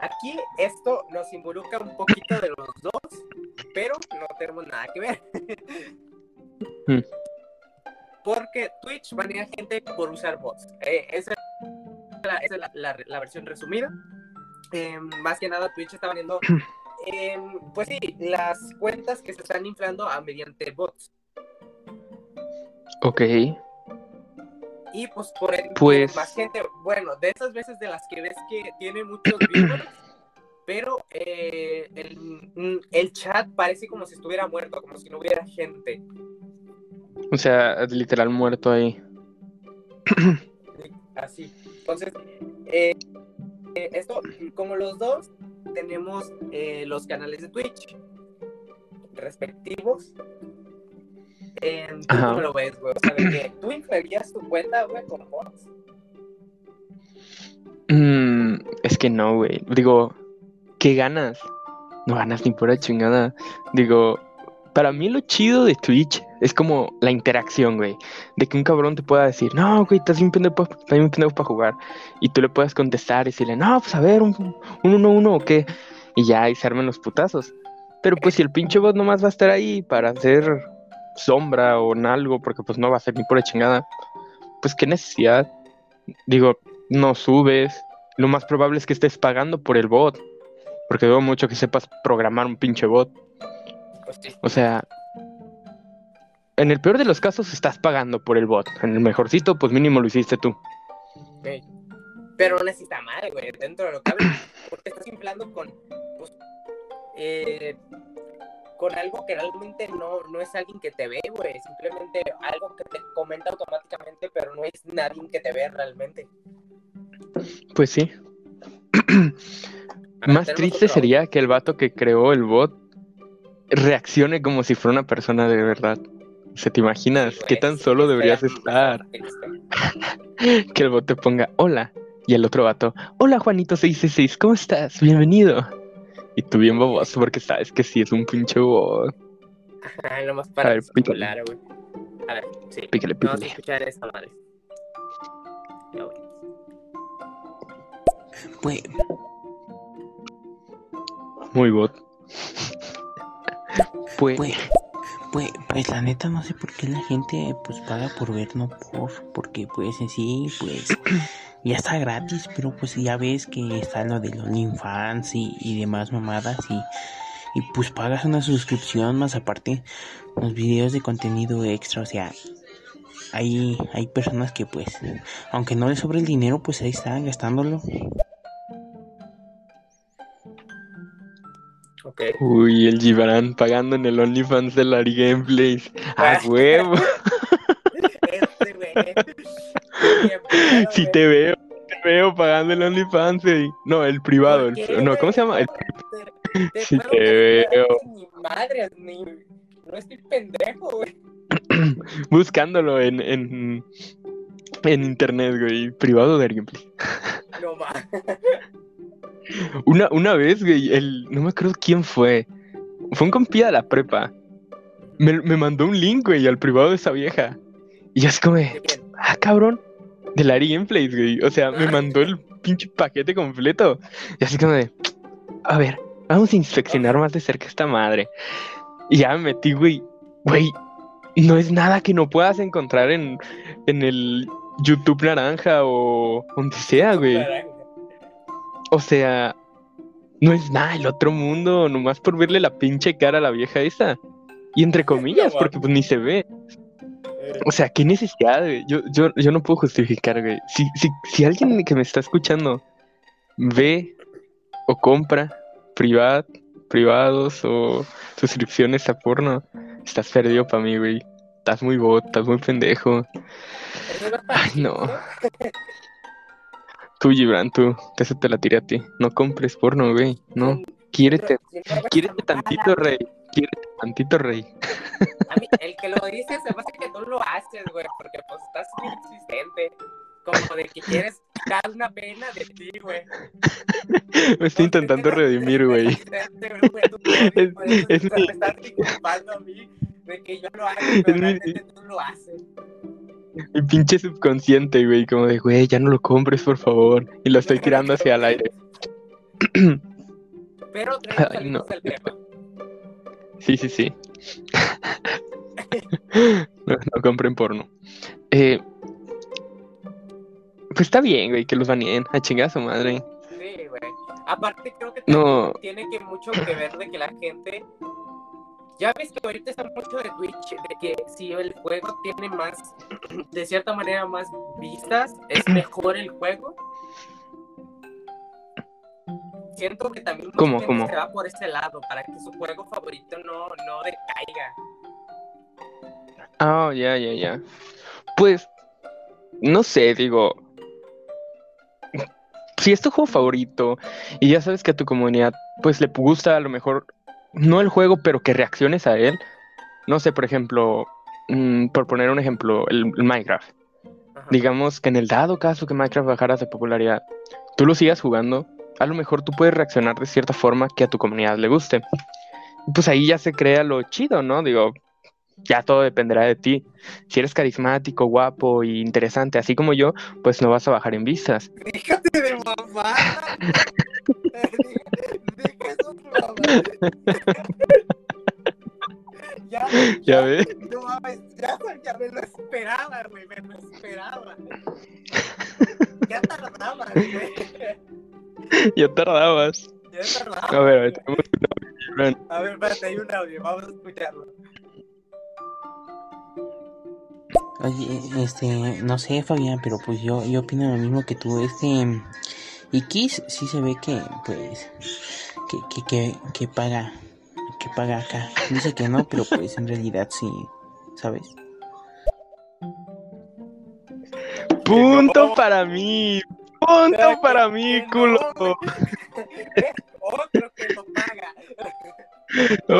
Aquí esto nos involucra un poquito de los dos, pero no tenemos nada que ver. Hmm. Porque Twitch banea gente por usar bots. Eh, esa es la, esa es la- la- la versión resumida. Eh, más que nada, Twitch está baneando, eh, pues sí, las cuentas que se están inflando a mediante bots. Ok. Y pues por ende, Pues- más gente, bueno, de esas veces de las que ves que tiene muchos viewers, pero eh, el, el chat parece como si estuviera muerto, como si no hubiera gente. O sea, literal muerto ahí. Así. Entonces, eh, eh, esto, como los dos, tenemos eh, los canales de Twitch respectivos. Eh, ¿Tú Ajá. cómo lo ves, güey? O sea, de que tú inflarías tu cuenta, güey, con bots. Mm, es que no, güey. Digo, ¿qué ganas? No ganas ni pura chingada. Digo, para mí lo chido de Twitch es como la interacción, güey. De que un cabrón te pueda decir, no, güey, estás bien pendejo, estás bien pendejo para jugar. Y tú le puedas contestar y decirle, no, pues a ver, un, un uno uno o qué. Y ya, y se armen los putazos. Pero pues si el pinche bot nomás va a estar ahí para hacer sombra o en algo, porque pues no va a ser ni pura chingada, pues qué necesidad. Digo, no subes. Lo más probable es que estés pagando por el bot. Porque veo mucho que sepas programar un pinche bot. Pues. O sea, en el peor de los casos estás pagando por el bot. En el mejorcito, pues mínimo lo hiciste tú. Pero así está mal, güey, dentro de lo que cabe, porque estás inflando con, pues, eh, con algo que realmente no, no es alguien que te ve, güey, simplemente algo que te comenta automáticamente, pero no es nadie que te ve realmente. Pues sí. Más triste otro sería que el vato que creó el bot reaccione como si fuera una persona de verdad. O sea, ¿te imaginas audio, qué tan sí, solo deberías estar? Que el bot te ponga hola y el otro vato, hola Juanito 666, ¿cómo estás? Bienvenido. Y tú bien baboso porque sabes que sí es un pinche bot. Ajá, nomás A para ver, pícale. güey. A ver, sí. Pícale, Vamos a pícale. escuchar esta madre. Ya, güey. Pues, Muy bot. Pues, pues, pues, la neta no sé por qué la gente pues paga por ver, no por, porque pues en sí, pues ya está gratis, pero pues ya ves que está lo de OnlyFans y, y demás mamadas y, y pues pagas una suscripción más aparte los videos de contenido extra, o sea, hay, hay personas que pues, aunque no les sobre el dinero, pues ahí están gastándolo. Uy, el Gibran pagando en el OnlyFans de Larry Gameplays. ¡A huevo! Este, güey. Bien pedo, Si güey. te veo, te veo pagando el OnlyFans, güey. No, el privado. ¿Por el- no, ¿cómo se llama? El- Te- Sí veo. Ni madres, ni. No estoy pendejo, güey. buscándolo en, en, en internet, güey. Privado de gameplay. No más. Una, una vez, güey, el, no me acuerdo quién fue. Fue un compía de la prepa. Me, me mandó un link, güey, al privado de esa vieja. Y yo así como, de, ah, cabrón, de Larry Gameplays, güey. O sea, me mandó el pinche paquete completo. Y así como de, a ver, vamos a inspeccionar más de cerca esta madre. Y ya me metí, güey. Güey, no es nada que no puedas encontrar en, en el YouTube naranja o donde sea, güey. Naranja. O sea, no es nada el otro mundo, nomás por verle la pinche cara a la vieja esa. Y entre comillas, porque pues ni se ve. Eh, O sea, qué necesidad, güey. Yo, yo, yo no puedo justificar, güey. Si, si, si alguien que me está escuchando ve o compra privat, privados o suscripciones a porno, estás perdido para mí, güey. Estás muy bot, estás muy pendejo. Ay, no. Tú, Gibran, tú, eso te la tiré a ti. No compres porno, güey. No. Quiérete, quiérete esa tantito, rey. Quiérete tantito, rey. A mí, el que lo dice se hace que tú lo haces, güey, porque pues estás muy insistente. Como de que quieres quitar una pena de ti, güey. Me estoy intentando redimir, güey. Es, Es- me estás disculpando a mí de que yo lo hago, pero realmente tú lo haces. Mi pinche subconsciente, güey. Como de, güey, ya no lo compres, por favor. Y lo estoy tirando hacia el aire. Pero Ay, no. del tema. Sí, sí, sí. No, no compren porno. Eh, pues está bien, güey, que los baneen. A chingar a su madre. Sí, güey. Aparte creo que No. tiene que mucho que ver de que la gente ya ves que ahorita está mucho de Twitch de que si el juego tiene más de cierta manera más vistas es mejor el juego siento que también ¿Cómo, cómo? se va por ese lado para que su juego favorito no, no decaiga Ah, ya, ya, ya. Pues, no sé, digo. Si es tu juego favorito y ya sabes que a tu comunidad pues le gusta a lo mejor no el juego, pero que reacciones a él. No sé, por ejemplo, mm, por poner un ejemplo, el, el Minecraft. Ajá. Digamos que en el dado caso que Minecraft bajara de popularidad, tú lo sigas jugando, a lo mejor tú puedes reaccionar de cierta forma que a tu comunidad le guste. pues ahí ya se crea lo chido, ¿no? Digo, ya todo dependerá de ti. Si eres carismático, guapo y interesante, así como yo, pues no vas a bajar en vistas. Déjate de mamá. Ya, ¿Ya ves? No mames, ya, ya me lo esperaba, güey, me lo esperaba. Ya tardaba, güey. Ya tardabas. Ya tardaba. A ver, a ver, tenemos un audio. A ver, espérate, hay un audio, vamos a escucharlo. Oye, este, no sé, Fabián, pero pues yo, yo opino lo mismo que tú. Este, y Kiss sí se ve que, pues, que, que, que, que paga, que paga acá. Dice que no, pero pues en realidad sí, ¿sabes? Punto No. para mí. Punto para mí, Que no, culo. güey. Otro que lo paga.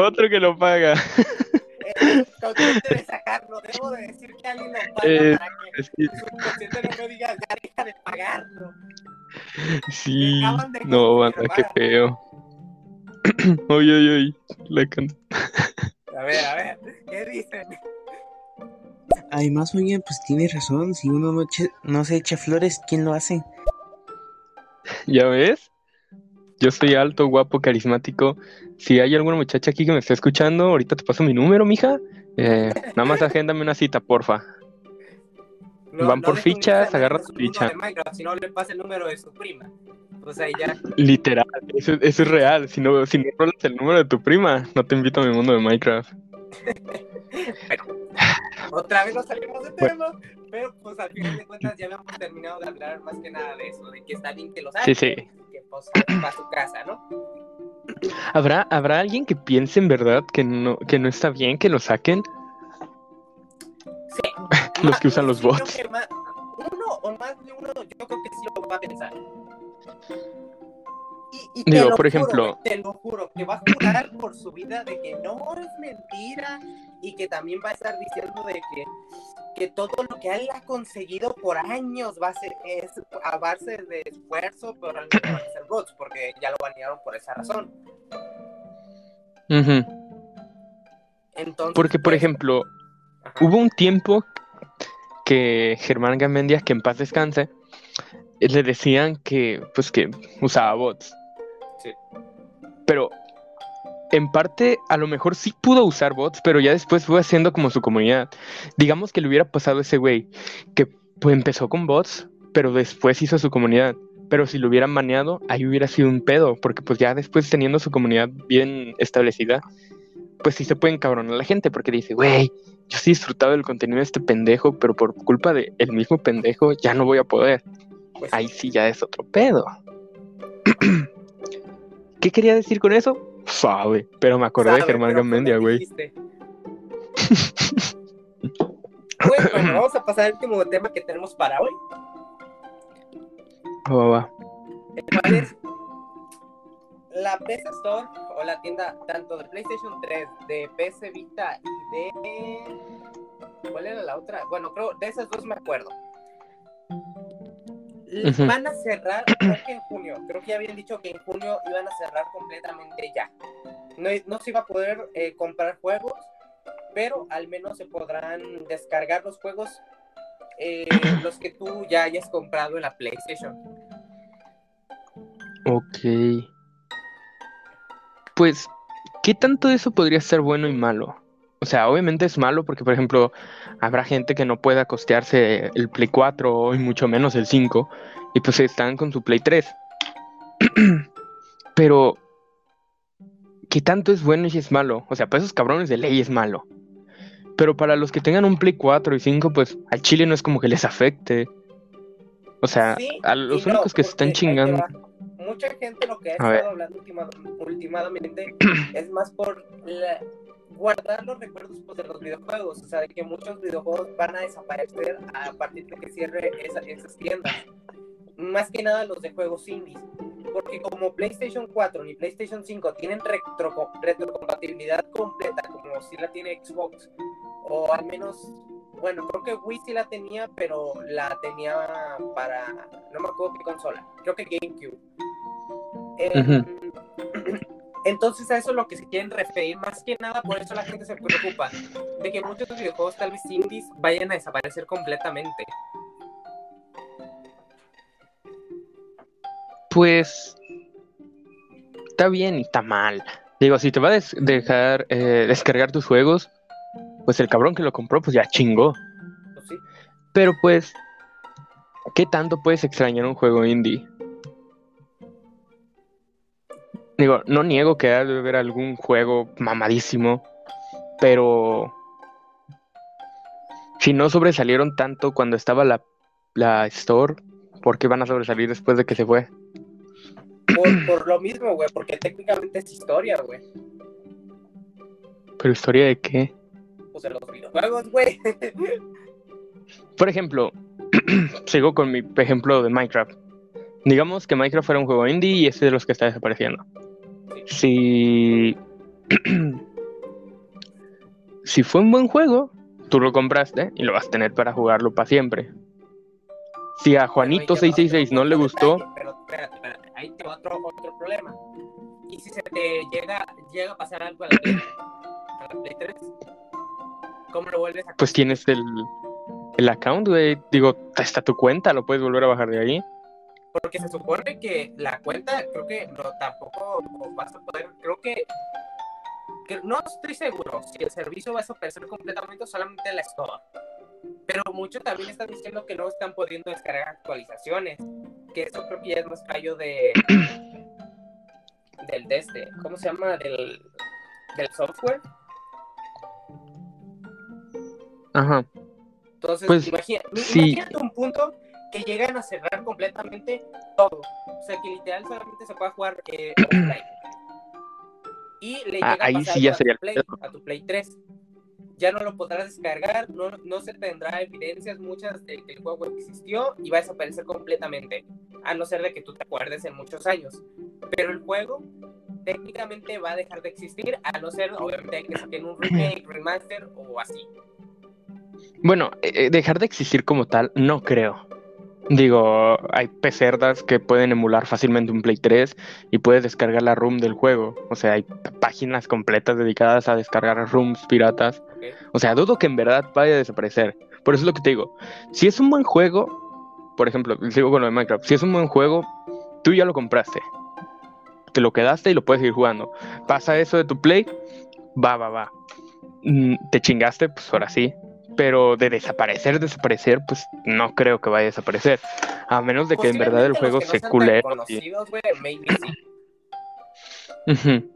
Otro que lo paga. Eh, Consciente de sacarlo, debo de decir que alguien lo paga Eh, para que Es que su consciente no me diga, ya deja de pagarlo. sí. No, banda, qué feo. Oye, oye, oye. La can- A ver, a ver, ¿qué dicen? Además, oye, pues tienes razón. Si uno no, eche- no se echa flores, ¿quién lo hace? ¿Ya ves? Yo soy alto, guapo, carismático. Si hay alguna muchacha aquí que me está escuchando, ahorita te paso mi número, mija. Eh, nada más agéndame una cita, porfa. Van por fichas, conteste a agarra nadie tu su ficha. de Minecraft, si no le pasa el número de su prima. Pues ahí ya. Literal, eso, eso es real. Si no, si no rolas el número de tu prima, no te invito a mi mundo de Minecraft. Otra vez nos salimos de tema, pero pues al final de cuentas ya habíamos terminado de hablar más que nada de eso, de que está bien que lo Sí, saquen, sí. que pues para su casa, ¿no? ¿Habrá, ¿Habrá alguien que piense en verdad que no, que no está bien que lo saquen? Sí. Los que usan los creo bots. que más- uno o más de uno, yo creo que sí lo va a pensar. Y, y te Digo, lo por juro, ejemplo- güey, te lo juro, que va a jurar por su vida de que no es mentira y que también va a estar diciendo de que, que todo lo que él ha conseguido por años va a ser es a base de esfuerzo, pero realmente van a ser bots, porque ya lo banearon por esa razón. Ujú. Entonces, Porque, por pues, ejemplo, ajá. hubo un tiempo que Germán Gamendia, que en paz descanse, le decían que, pues, que usaba bots. Sí. Pero, en parte, a lo mejor sí pudo usar bots, pero ya después fue haciendo como su comunidad. Digamos que le hubiera pasado a ese güey, que pues, empezó con bots, pero después hizo su comunidad. Pero si lo hubieran baneado, ahí hubiera sido un pedo, porque pues ya después teniendo su comunidad bien establecida, pues sí se puede encabronar la gente, porque dice, güey, yo sí he disfrutado del contenido de este pendejo, pero por culpa de el mismo pendejo ya no voy a poder. Pues, Ahí sí ya es otro pedo. ¿Qué quería decir con eso? Sabe, pero me acordé de Germán Gamendia, güey. Bueno, vamos a pasar al último tema que tenemos para hoy. Va, va, va. el cual es la PS Store o la tienda tanto de PlayStation 3, de PS Vita y de. ¿Cuál era la otra? Bueno, creo de esas dos me acuerdo. Van a cerrar, creo que en junio. Creo que ya habían dicho que en junio iban a cerrar completamente ya. No, no se iba a poder eh, comprar juegos, pero al menos se podrán descargar los juegos, eh, los que tú ya hayas comprado en la PlayStation. Ok. Pues, ¿qué tanto de eso podría ser bueno y malo? O sea, obviamente es malo porque, por ejemplo, habrá gente que no pueda costearse el Play 4 y mucho menos el 5 y pues están con su Play 3. Pero, ¿qué tanto es bueno y es malo? O sea, para esos cabrones de ley es malo. Pero para los que tengan un Play 4 y 5, pues al Chile no es como que les afecte. O sea, Sí a los no, únicos que se están chingando. Mucha gente lo que ha estado hablando última- últimamente es más por la- guardar los recuerdos pues, de los videojuegos. O sea, de que muchos videojuegos van a desaparecer a partir de que cierre esa- esas tiendas. Más que nada los de juegos indies. Porque como PlayStation 4 ni PlayStation 5 tienen retro- retrocompatibilidad completa, como si la tiene Xbox, o al menos bueno, creo que Wii sí la tenía, pero la tenía para. No me acuerdo qué consola. Creo que GameCube. Eh, Entonces a eso es lo que se quieren referir, más que nada por eso la gente se preocupa, de que muchos videojuegos tal vez indies vayan a desaparecer completamente. Pues está bien y está mal. Digo, si te va a des- dejar eh, descargar tus juegos, pues el cabrón que lo compró, pues ya chingó. Pues sí. Pero pues, ¿qué tanto puedes extrañar un juego indie? Digo, no niego que ha de haber algún juego mamadísimo, pero si no sobresalieron tanto cuando estaba la, la Store, ¿por qué van a sobresalir después de que se fue? Por, por lo mismo, güey, porque técnicamente es historia, güey. ¿Pero historia de qué? O sea, los videojuegos, güey. Por ejemplo, sigo con mi ejemplo de Minecraft. Digamos que Minecraft fuera un juego indie y es de los que está desapareciendo. Si. si fue un buen juego, tú lo compraste y lo vas a tener para jugarlo para siempre. Si a Juanito Pero ahí te va 666 no le gustó, Pero espérate, espérate, ahí te va otro, otro problema. Y si se te llega, llega a pasar algo a la Play, a la Play 3, ¿cómo lo vuelves a pues tienes el, el account, güey. Digo, está tu cuenta, lo puedes volver a bajar de ahí. Porque se supone que la cuenta, creo que no, tampoco vas a poder, creo que, que no estoy seguro si el servicio va a desaparecer completamente o solamente en la Store. Pero muchos también están diciendo que no están pudiendo descargar actualizaciones. Que eso creo que ya es más fallo de. del de este. ¿Cómo se llama? Del, del software. Ajá. Entonces, Pues, imagina- sí. imagínate un punto que llegan a cerrar completamente todo. O sea, que literal solamente se pueda jugar eh, offline. Y le Ah, llega a ahí pasar sí ya a sería tu, Play, a tu Play 3. Ya no lo podrás descargar, no, no se tendrá evidencias muchas de que el juego existió y va a desaparecer completamente. A no ser de que tú te acuerdes en muchos años. Pero el juego técnicamente va a dejar de existir, a no ser, obviamente, que saquen un remake, remaster o así. Bueno, eh, eh, dejar de existir como tal, no creo. Digo, hay pecerdas que pueden emular fácilmente un Play 3 y puedes descargar la ROM del juego. O sea, hay páginas completas dedicadas a descargar ROMs piratas. O sea, dudo que en verdad vaya a desaparecer. Por eso es lo que te digo. Si es un buen juego, por ejemplo, sigo con lo de Minecraft. Si es un buen juego, tú ya lo compraste. Te lo quedaste y lo puedes seguir jugando. Pasa eso de tu Play, va, va, va. Mm, Te chingaste, pues ahora sí. Pero de desaparecer, desaparecer, pues no creo que vaya a desaparecer. A menos de que en verdad el juego no se y-. Ujú.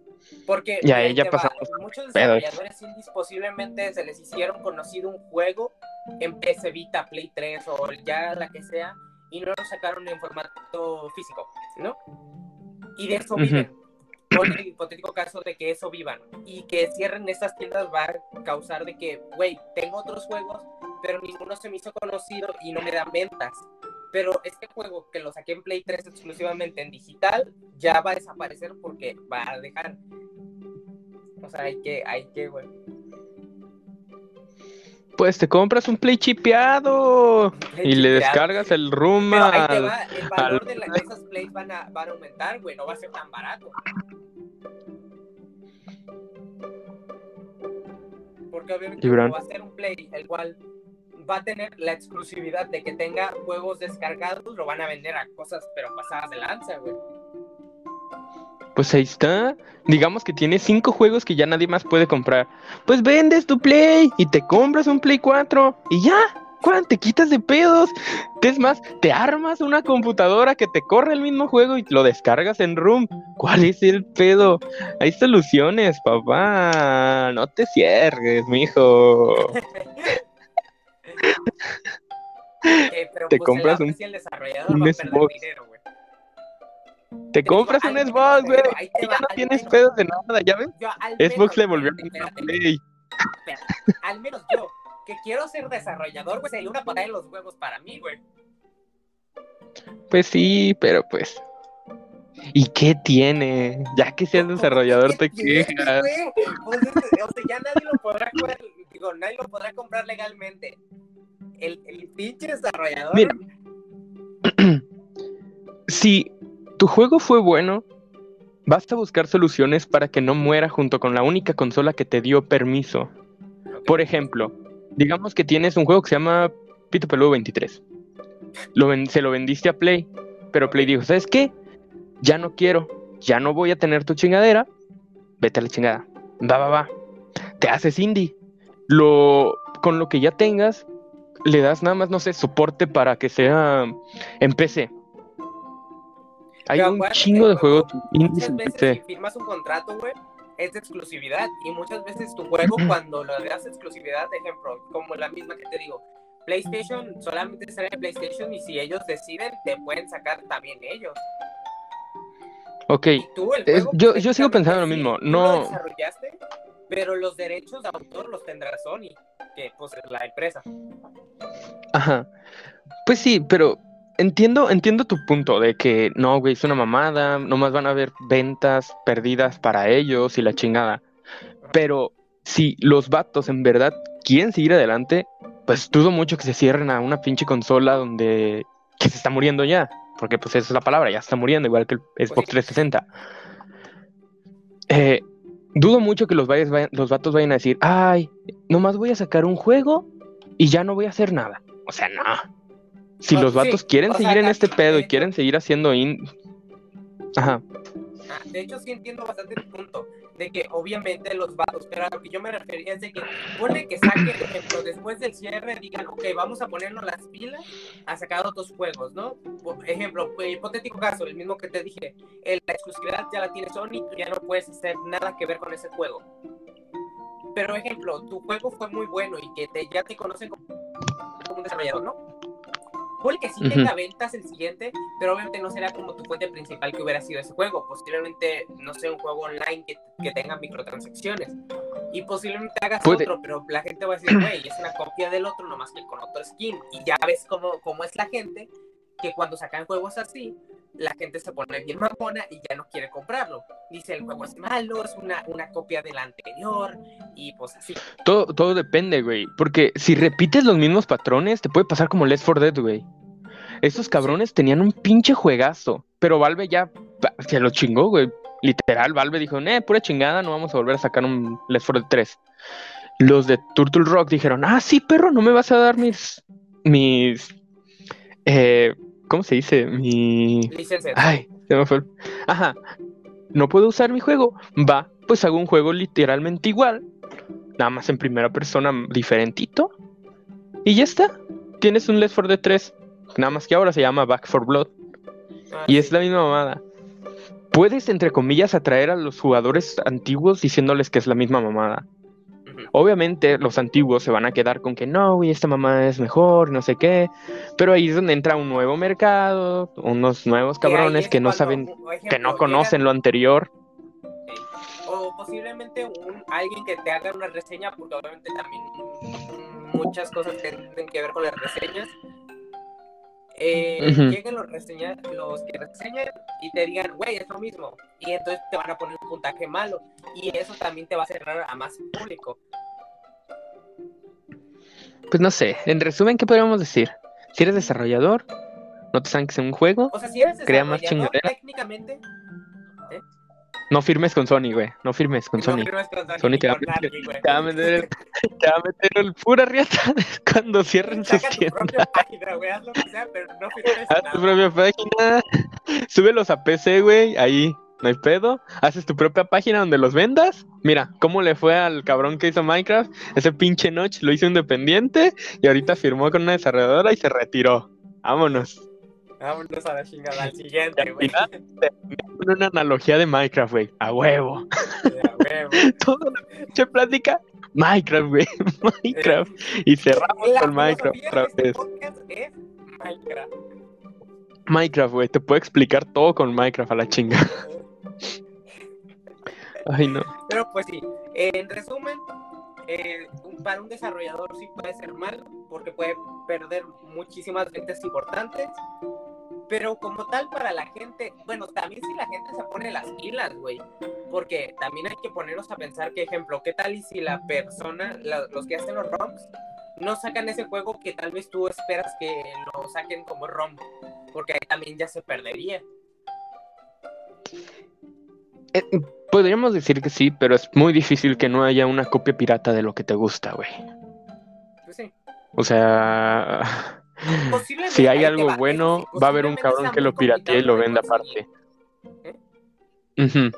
Porque Ya, ahí ya te va, pasamos muchos desarrolladores indies posiblemente se les hicieron conocido un juego en PS Vita, Play 3 o ya la que sea y no lo sacaron en formato físico, ¿no? Y de eso viven. Pon el hipotético caso de que eso vivan y que cierren estas tiendas va a causar de que, güey, tengo otros juegos, pero ninguno se me hizo conocido y no me dan ventas. Pero este juego que lo saqué en Play 3 exclusivamente en digital ya va a desaparecer porque va a dejar. O sea, hay que, hay que, güey. Pues te compras un Play chipeado Play y le descargas el ROM Pero ahí te al- va, el valor al- de, la- de esas plays van a, van a aumentar, güey, no va a ser tan barato. Porque obviamente va a ser un play el cual va a tener la exclusividad de que tenga juegos descargados, lo van a vender a cosas pero pasadas de lanza, güey. Pues ahí está. Digamos que tienes cinco juegos que ya nadie más puede comprar. Pues vendes tu Play y te compras un Play 4 y ya. ¿Cuál? Te quitas de pedos. Es más, te armas una computadora que te corre el mismo juego y lo descargas en Room. ¿Cuál es el pedo? Hay soluciones, papá. No te cierres, mijo. Pero Te pues compras el, un- si el desarrollador un va a perder dinero, güey. Te compras un Xbox, güey. y Ya no tienes pedos de nada, ¿ya ves? Xbox le volvió a Play. Al menos yo, que quiero ser desarrollador, güey, sería una patada en los huevos para mí, güey. Pues sí, pero pues. ¿Y qué tiene? Ya que seas ¿Cómo desarrollador te quejas. o sea, ya nadie lo podrá jugar, digo, nadie lo podrá comprar legalmente. El, el pinche desarrollador. Mira. Si tu juego fue bueno, vas a buscar soluciones para que no muera junto con la única consola que te dio permiso. Por ejemplo, digamos que tienes un juego que se llama Pito Peludo 23. Lo ven- se lo vendiste a Play, pero Play dijo, ¿sabes qué? Ya no quiero, ya no voy a tener tu chingadera, vete a la chingada. Va, va, va. Te haces indie. Lo, con lo que ya tengas, le das nada más, no sé, soporte para que sea en PC. Hay Pero un chingo de juegos indies Muchas en veces si firmas un contrato, güey, es de exclusividad. Y muchas veces tu juego, cuando lo das exclusividad, de ejemplo, como la misma que te digo, PlayStation solamente sale en PlayStation y si ellos deciden, te pueden sacar también ellos. Ok, tú, Es- yo- yo sigo pensando lo mismo, no- lo desarrollaste, pero los derechos de autor los tendrá Sony, que pues es la empresa. Ajá. Pues sí, pero entiendo, entiendo tu punto de que no, güey, es una mamada, nomás van a haber ventas perdidas para ellos y la chingada. Pero si los vatos en verdad quieren seguir adelante, pues dudo mucho que se cierren a una pinche consola donde que se está muriendo ya, porque pues esa es la palabra, ya está muriendo, igual que el Xbox sí. 360. Eh, dudo mucho que los, vayas- vayan- los vatos vayan a decir, ay, nomás voy a sacar un juego y ya no voy a hacer nada. O sea, no. Si los sí, vatos quieren sea, seguir en este pedo y quieren seguir haciendo in... Ajá. Ah, de hecho, sí entiendo bastante tu punto, de que obviamente los vatos, pero a lo que yo me refería es de que pone que saquen, por ejemplo, después del cierre, digan, ok, vamos a ponernos las pilas a sacar otros juegos, ¿no? Por ejemplo, eh, hipotético caso, el mismo que te dije, la exclusividad ya la tiene Sony, tú ya no puedes hacer nada que ver con ese juego. Pero, ejemplo, tu juego fue muy bueno y que te, ya te conocen como, como un desarrollador, ¿no? Ponle que sí Ujú. tenga ventas el siguiente, pero obviamente no será como tu fuente principal que hubiera sido ese juego. Posiblemente, no sé, un juego online que, que tenga microtransacciones. Y posiblemente hagas Puede. otro, pero la gente va a decir, güey, es una copia del otro, nomás que con otro skin. Y ya ves cómo, cómo es la gente, que cuando sacan juegos así, la gente se pone bien mamona y ya no quiere comprarlo. Dice, el juego es malo, es una, una copia del anterior, y pues así. Todo, todo depende, güey. Porque si repites los mismos patrones, te puede pasar como Left 4 Dead, güey. Estos cabrones tenían un pinche juegazo. Pero Valve ya se lo chingó, güey. Literal, Valve dijo, eh, pura chingada, no vamos a volver a sacar un Left 4 Dead 3. Los de Turtle Rock dijeron, ah, sí, perro, no me vas a dar mis. mis. eh, ¿cómo se dice? Mi. Licencia. Ay, se me fue. el- Ajá. No puedo usar mi juego. Va, pues hago un juego literalmente igual. Nada más en primera persona diferentito. Y ya está. Tienes un Left 4 Dead 3. Nada más que ahora se llama Back for Blood. Ah, Y sí. es la misma mamada. Puedes, entre comillas, atraer a los jugadores antiguos diciéndoles que es la misma mamada. Obviamente los antiguos se van a quedar con que no, güey, esta mamá es mejor, no sé qué. Pero ahí es donde entra un nuevo mercado, unos nuevos cabrones es que no saben, que no conocen lo anterior. o posiblemente un, alguien que te haga una reseña, porque obviamente también muchas cosas tienen que ver con las reseñas. Eh, Ujú. Lleguen los, reseña, los que reseñan y te digan, güey, es lo mismo. Y entonces te van a poner un puntaje malo. Y eso también te va a cerrar a más público. Pues no sé, en resumen, ¿qué podríamos decir? Si eres desarrollador, no te saques en un juego, O sea, si eres Crea más chingadera. técnicamente, no firmes con Sony, güey, no firmes con no Sony. firmes con Sony, Sony te va a meter- nadie, güey. Te va a meter, te va a meter el pura riata cuando cierren sus Saca tu tiendas. propia página, güey, haz lo que sea, pero no firmes Haz nada. tu propia página, súbelos a PC, güey, ahí, no hay pedo. Haces tu propia página donde los vendas. Mira, cómo le fue al cabrón que hizo Minecraft. Ese pinche Notch lo hizo independiente y ahorita firmó con una desarrolladora y se retiró. Vámonos. Vámonos a la chingada, al siguiente, güey. una analogía de Minecraft, güey. A huevo. Ya, huevo. Toda la pinche plática. Minecraft, güey. Minecraft. Y cerramos La con Minecraft otra este vez. es Minecraft. Minecraft, güey. Te puedo explicar todo con Minecraft a la chinga. Ay, no. Pero pues sí, eh, en resumen, eh, un- para un desarrollador sí puede ser malo, porque puede perder muchísimas ventas importantes. Pero como tal para la gente, bueno, también si la gente se pone las pilas, güey. Porque también hay que ponernos a pensar que, ejemplo, ¿qué tal y si la persona, la- los que hacen los ROMs, no sacan ese juego que tal vez tú esperas que lo saquen como ROM? Porque ahí también ya se perdería. Eh, podríamos decir que sí, pero es muy difícil que no haya una copia pirata de lo que te gusta, güey. Pues sí. O sea, si hay algo va, bueno, va a haber un cabrón que lo piratee y lo venda aparte. Ujú.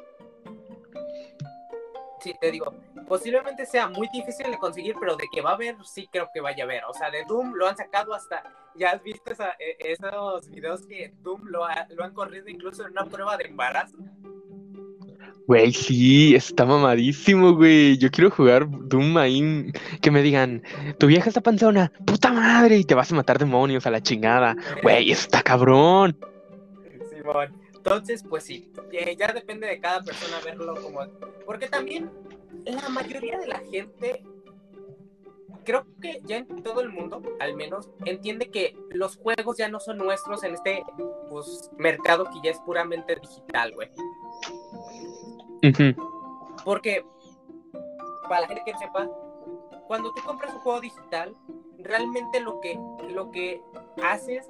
Sí, te digo, posiblemente sea muy difícil de conseguir, pero de que va a haber, sí creo que vaya a haber. O sea, de Doom lo han sacado hasta, ya has visto esa- eh, esos videos que Doom lo, ha- lo han corrido incluso en una prueba de embarazo. Güey, sí, está mamadísimo, güey. Yo quiero jugar Doom ahí. Que me digan, tu vieja está panzona, puta madre, y te vas a matar demonios a la chingada. Güey, está cabrón. Simón. Entonces, pues sí, eh, ya depende de cada persona verlo como... Porque también la mayoría de la gente, creo que ya en todo el mundo, al menos, entiende que los juegos ya no son nuestros en este pues, mercado que ya es puramente digital, güey. Porque, para la gente que sepa, cuando tú compras un juego digital, realmente lo que, lo que haces,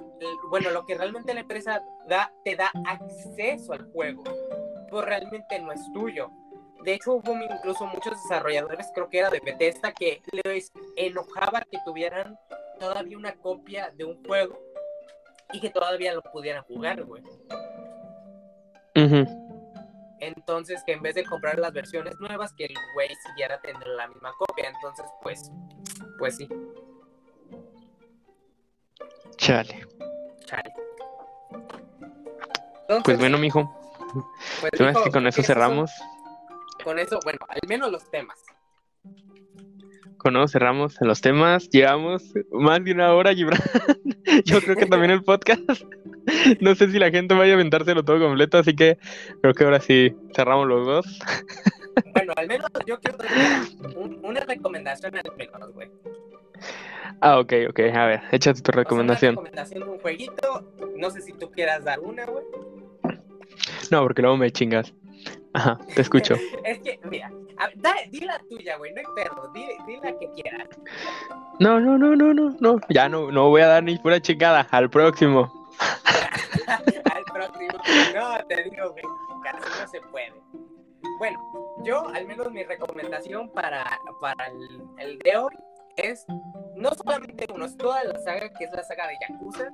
bueno, lo que realmente la empresa da, te da acceso al juego, pues realmente no es tuyo. De hecho, hubo incluso muchos desarrolladores, creo que era de Bethesda, que les enojaba que tuvieran todavía una copia de un juego y que todavía lo pudieran jugar, güey. Ujú. Entonces, que en vez de comprar las versiones nuevas, que el güey siguiera teniendo la misma copia. Entonces, pues, pues sí, Chale. chale. Entonces, Pues bueno, mijo, pues, ¿tú que con eso cerramos? con eso, bueno, al menos los temas. Eso cerramos en los temas. Llevamos más de una hora, Gibran. Yo creo que también el podcast. No sé si la gente vaya a aventárselo todo completo, así que creo que ahora sí cerramos los dos. Bueno, al menos yo quiero dar un- una recomendación al menos, güey. Ah, ok, ok. A ver, échate tu O sea, recomendación. una recomendación de un jueguito. No sé si tú quieras dar una, güey. No, porque luego me chingas. Ajá, te escucho. Es que, mira, a da- di la tuya, güey, no hay perro, di, di la que quieras. No, no, no, no, no, no. Ya no, no voy a dar ni pura chingada. Al próximo. al próximo. No, te digo, güey, casi no se puede. Bueno, yo, al menos mi recomendación para, para el, el de hoy es no solamente uno, es toda la saga que es la saga de Yakuza,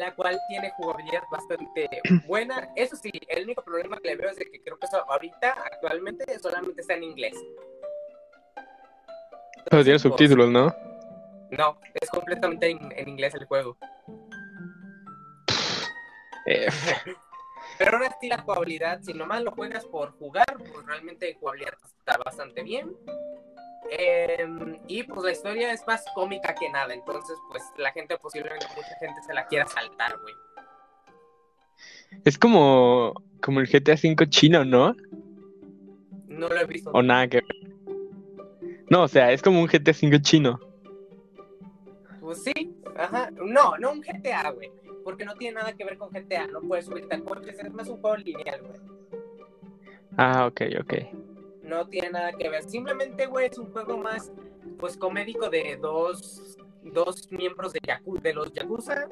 la cual tiene jugabilidad bastante buena. Eso sí, el único problema que le veo es de que creo que eso ahorita, actualmente, solamente está en inglés. Pero tiene pues, subtítulos, ¿no? No, es completamente en, en inglés el juego. Eh, Pero ahora sí la jugabilidad, si nomás lo juegas por jugar, pues realmente jugabilidad está bastante bien. Eh, y pues la historia es más cómica que nada, entonces pues la gente posiblemente mucha gente se la quiera saltar, güey. es como, como el GTA V chino, ¿no? No lo he visto. O nada que ver. No, o sea, es como un GTA V chino. Pues sí, ajá. No, no un GTA, güey. Porque no tiene nada que ver con GTA, no puedes subirte a coches, es más un juego lineal, güey. Ah, ok, ok. No tiene nada que ver. Simplemente, güey, es un juego más, pues, comédico de dos, dos miembros de, Yaku- de los Yakuza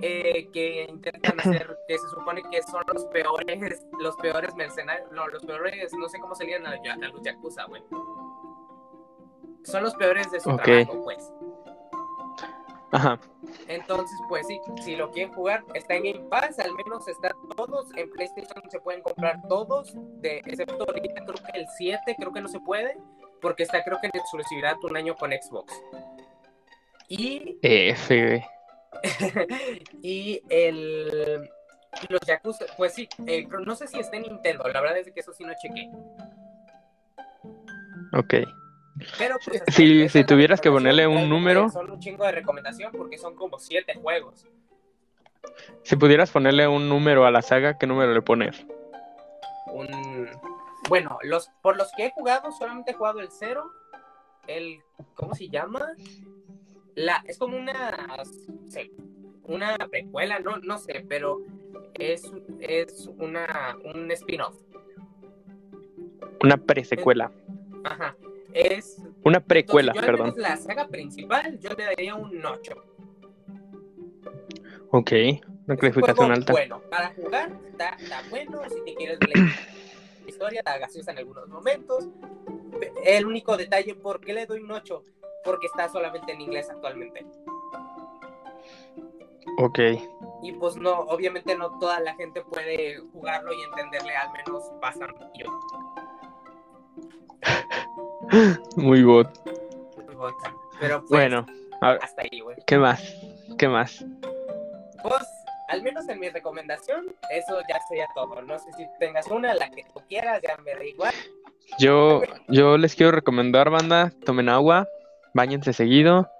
eh, que intentan hacer, que se supone que son los peores, los peores mercenarios, no, los peores, no sé cómo se llaman a, a los Yakuza, güey. Son los peores de su trabajo, pues. Ajá. Entonces, pues sí, si lo quieren jugar, está en Game Pass, al menos está todos, en PlayStation se pueden comprar todos, de, excepto ahorita creo que el 7, creo que no se puede, porque está creo que en exclusividad un año con Xbox. Y, F, y el... Los Yakuza, pues sí, eh, no sé si está en Nintendo, la verdad es que eso sí no chequé. Ok. Pero pues, Si- si tuvieras que ponerle un número. Son un chingo de recomendación porque son como 7 juegos. Si pudieras ponerle un número a la saga, ¿qué número le pones? un bueno los por los que he jugado solamente he jugado el cero el cómo se llama la es como una una precuela no no sé pero es es una un spin-off Una presecuela. ajá es Una precuela, entonces, yo perdón. la saga principal yo le daría un 8 Ok. Una un clasificación juego alta. bueno para jugar está, está bueno si te quieres le- historia, la gaseosa en algunos momentos. El único detalle, ¿por qué le doy un 8? Porque está solamente en inglés actualmente. Ok. Y pues no, obviamente no toda la gente puede jugarlo y entenderle, al menos pasan yo. Muy bot. Pero pues, Bueno, a ver, hasta ahí, güey. ¿qué más? ¿Qué más? Pues, al menos en mi recomendación, eso ya sería todo. No sé si tengas una, la que tú quieras, ya me da igual. Yo, yo les quiero recomendar, banda, tomen agua, bañense seguido,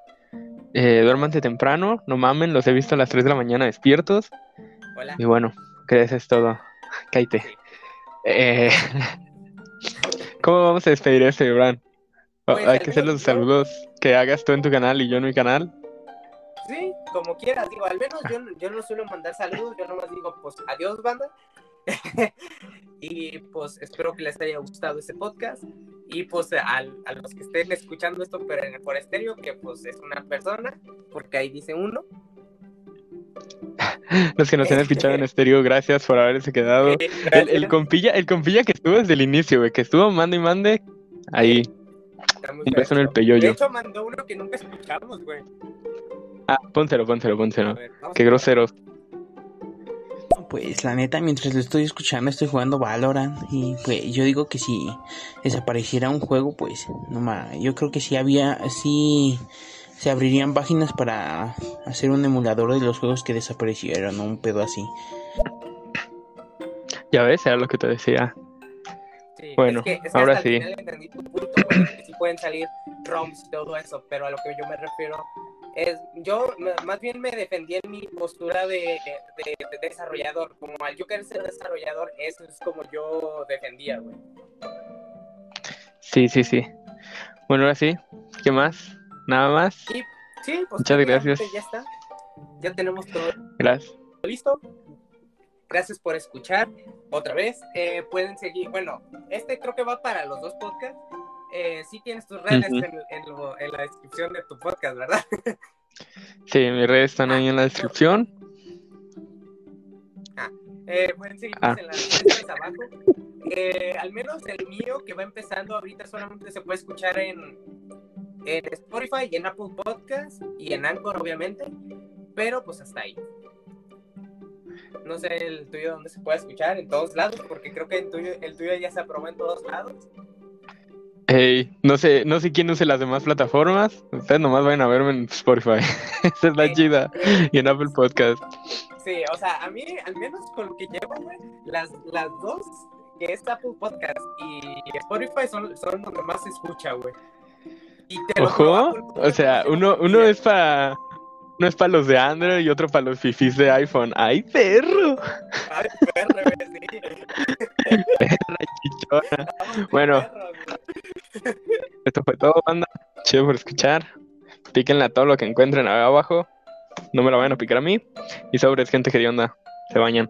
eh, duérmanse temprano, no mamen, los he visto a las 3 de la mañana despiertos. Hola. Y bueno, que eso es todo. Sí. Eh, ¿Cómo vamos a despedir este, Bran? Pues, Hay que hacer los yo- saludos que hagas tú en tu canal y yo en mi canal. Sí, como quieras, digo, al menos yo, yo no suelo mandar saludos, yo nomás digo, pues, adiós, banda. y pues espero que les haya gustado este podcast. Y pues al- a los que estén escuchando esto pero en, por estéreo, que pues es una persona, porque ahí dice uno. Los que nos han escuchado en estéreo, gracias por haberse quedado. El, compilla, el compilla que estuvo desde el inicio, güey, que estuvo mande y mande. Ahí, un beso en el. De peyoyo. hecho, mandó uno que nunca escuchamos, güey. Ah, pónselo, pónselo, pónselo. ver, Qué groseros. Pues la neta, mientras lo estoy escuchando, estoy jugando Valorant. Y pues yo digo que si desapareciera un juego, pues no ma, yo creo que sí había, sí se abrirían páginas para hacer un emulador de los juegos que desaparecieron, o un pedo así. Ya ves, era lo que te decía. Sí, Bueno, es que, es que ahora sí. final entendí tu punto, güey, que sí pueden salir ROMs y todo eso, pero a lo que yo me refiero es, yo más bien me defendí en mi postura de, de- de desarrollador, como al yo querer ser desarrollador, eso es como yo defendía, güey. Sí, sí, sí. Bueno, ahora sí. ¿Qué más? Nada más. Sí, pues Muchas gracias. Ya está, ya tenemos todo Gracias. listo. Gracias por escuchar otra vez. Eh, pueden seguir, bueno, este creo que va para los dos podcasts. Eh, sí tienes tus redes en, en lo- en la descripción de tu podcast, ¿verdad? Sí, mis redes están ahí en la descripción. Eh, pueden seguirnos Ah. en las redes abajo. Eh, al menos el mío, que va empezando ahorita, solamente se puede escuchar en, en Spotify y en Apple Podcast y en Anchor, obviamente. Pero pues hasta ahí. No sé el tuyo dónde se puede escuchar, en todos lados, porque creo que el tuyo, el tuyo ya se aprobó en todos lados. Ey, no sé, no sé quién use las demás plataformas. Ustedes nomás vayan a verme en Spotify. Esa es la Sí. chida. Y en Apple Podcast. Sí, o sea, a mí, al menos con lo que llevo, güey, las, las dos, que es Apple Podcast y Spotify, son, son donde más se escucha, güey. Y te Ojo, o sea, uno, uno es para uno es para los de Android y otro para los fifis de iPhone. ¡Ay, perro! Ay, perro, sí. Perra chichona. Bueno. perro. Esto fue todo, banda. Chido por escuchar. Píquenle a todo lo que encuentren abajo. No me lo vayan a picar a mí. Y sobres, gente que de onda. Se bañan.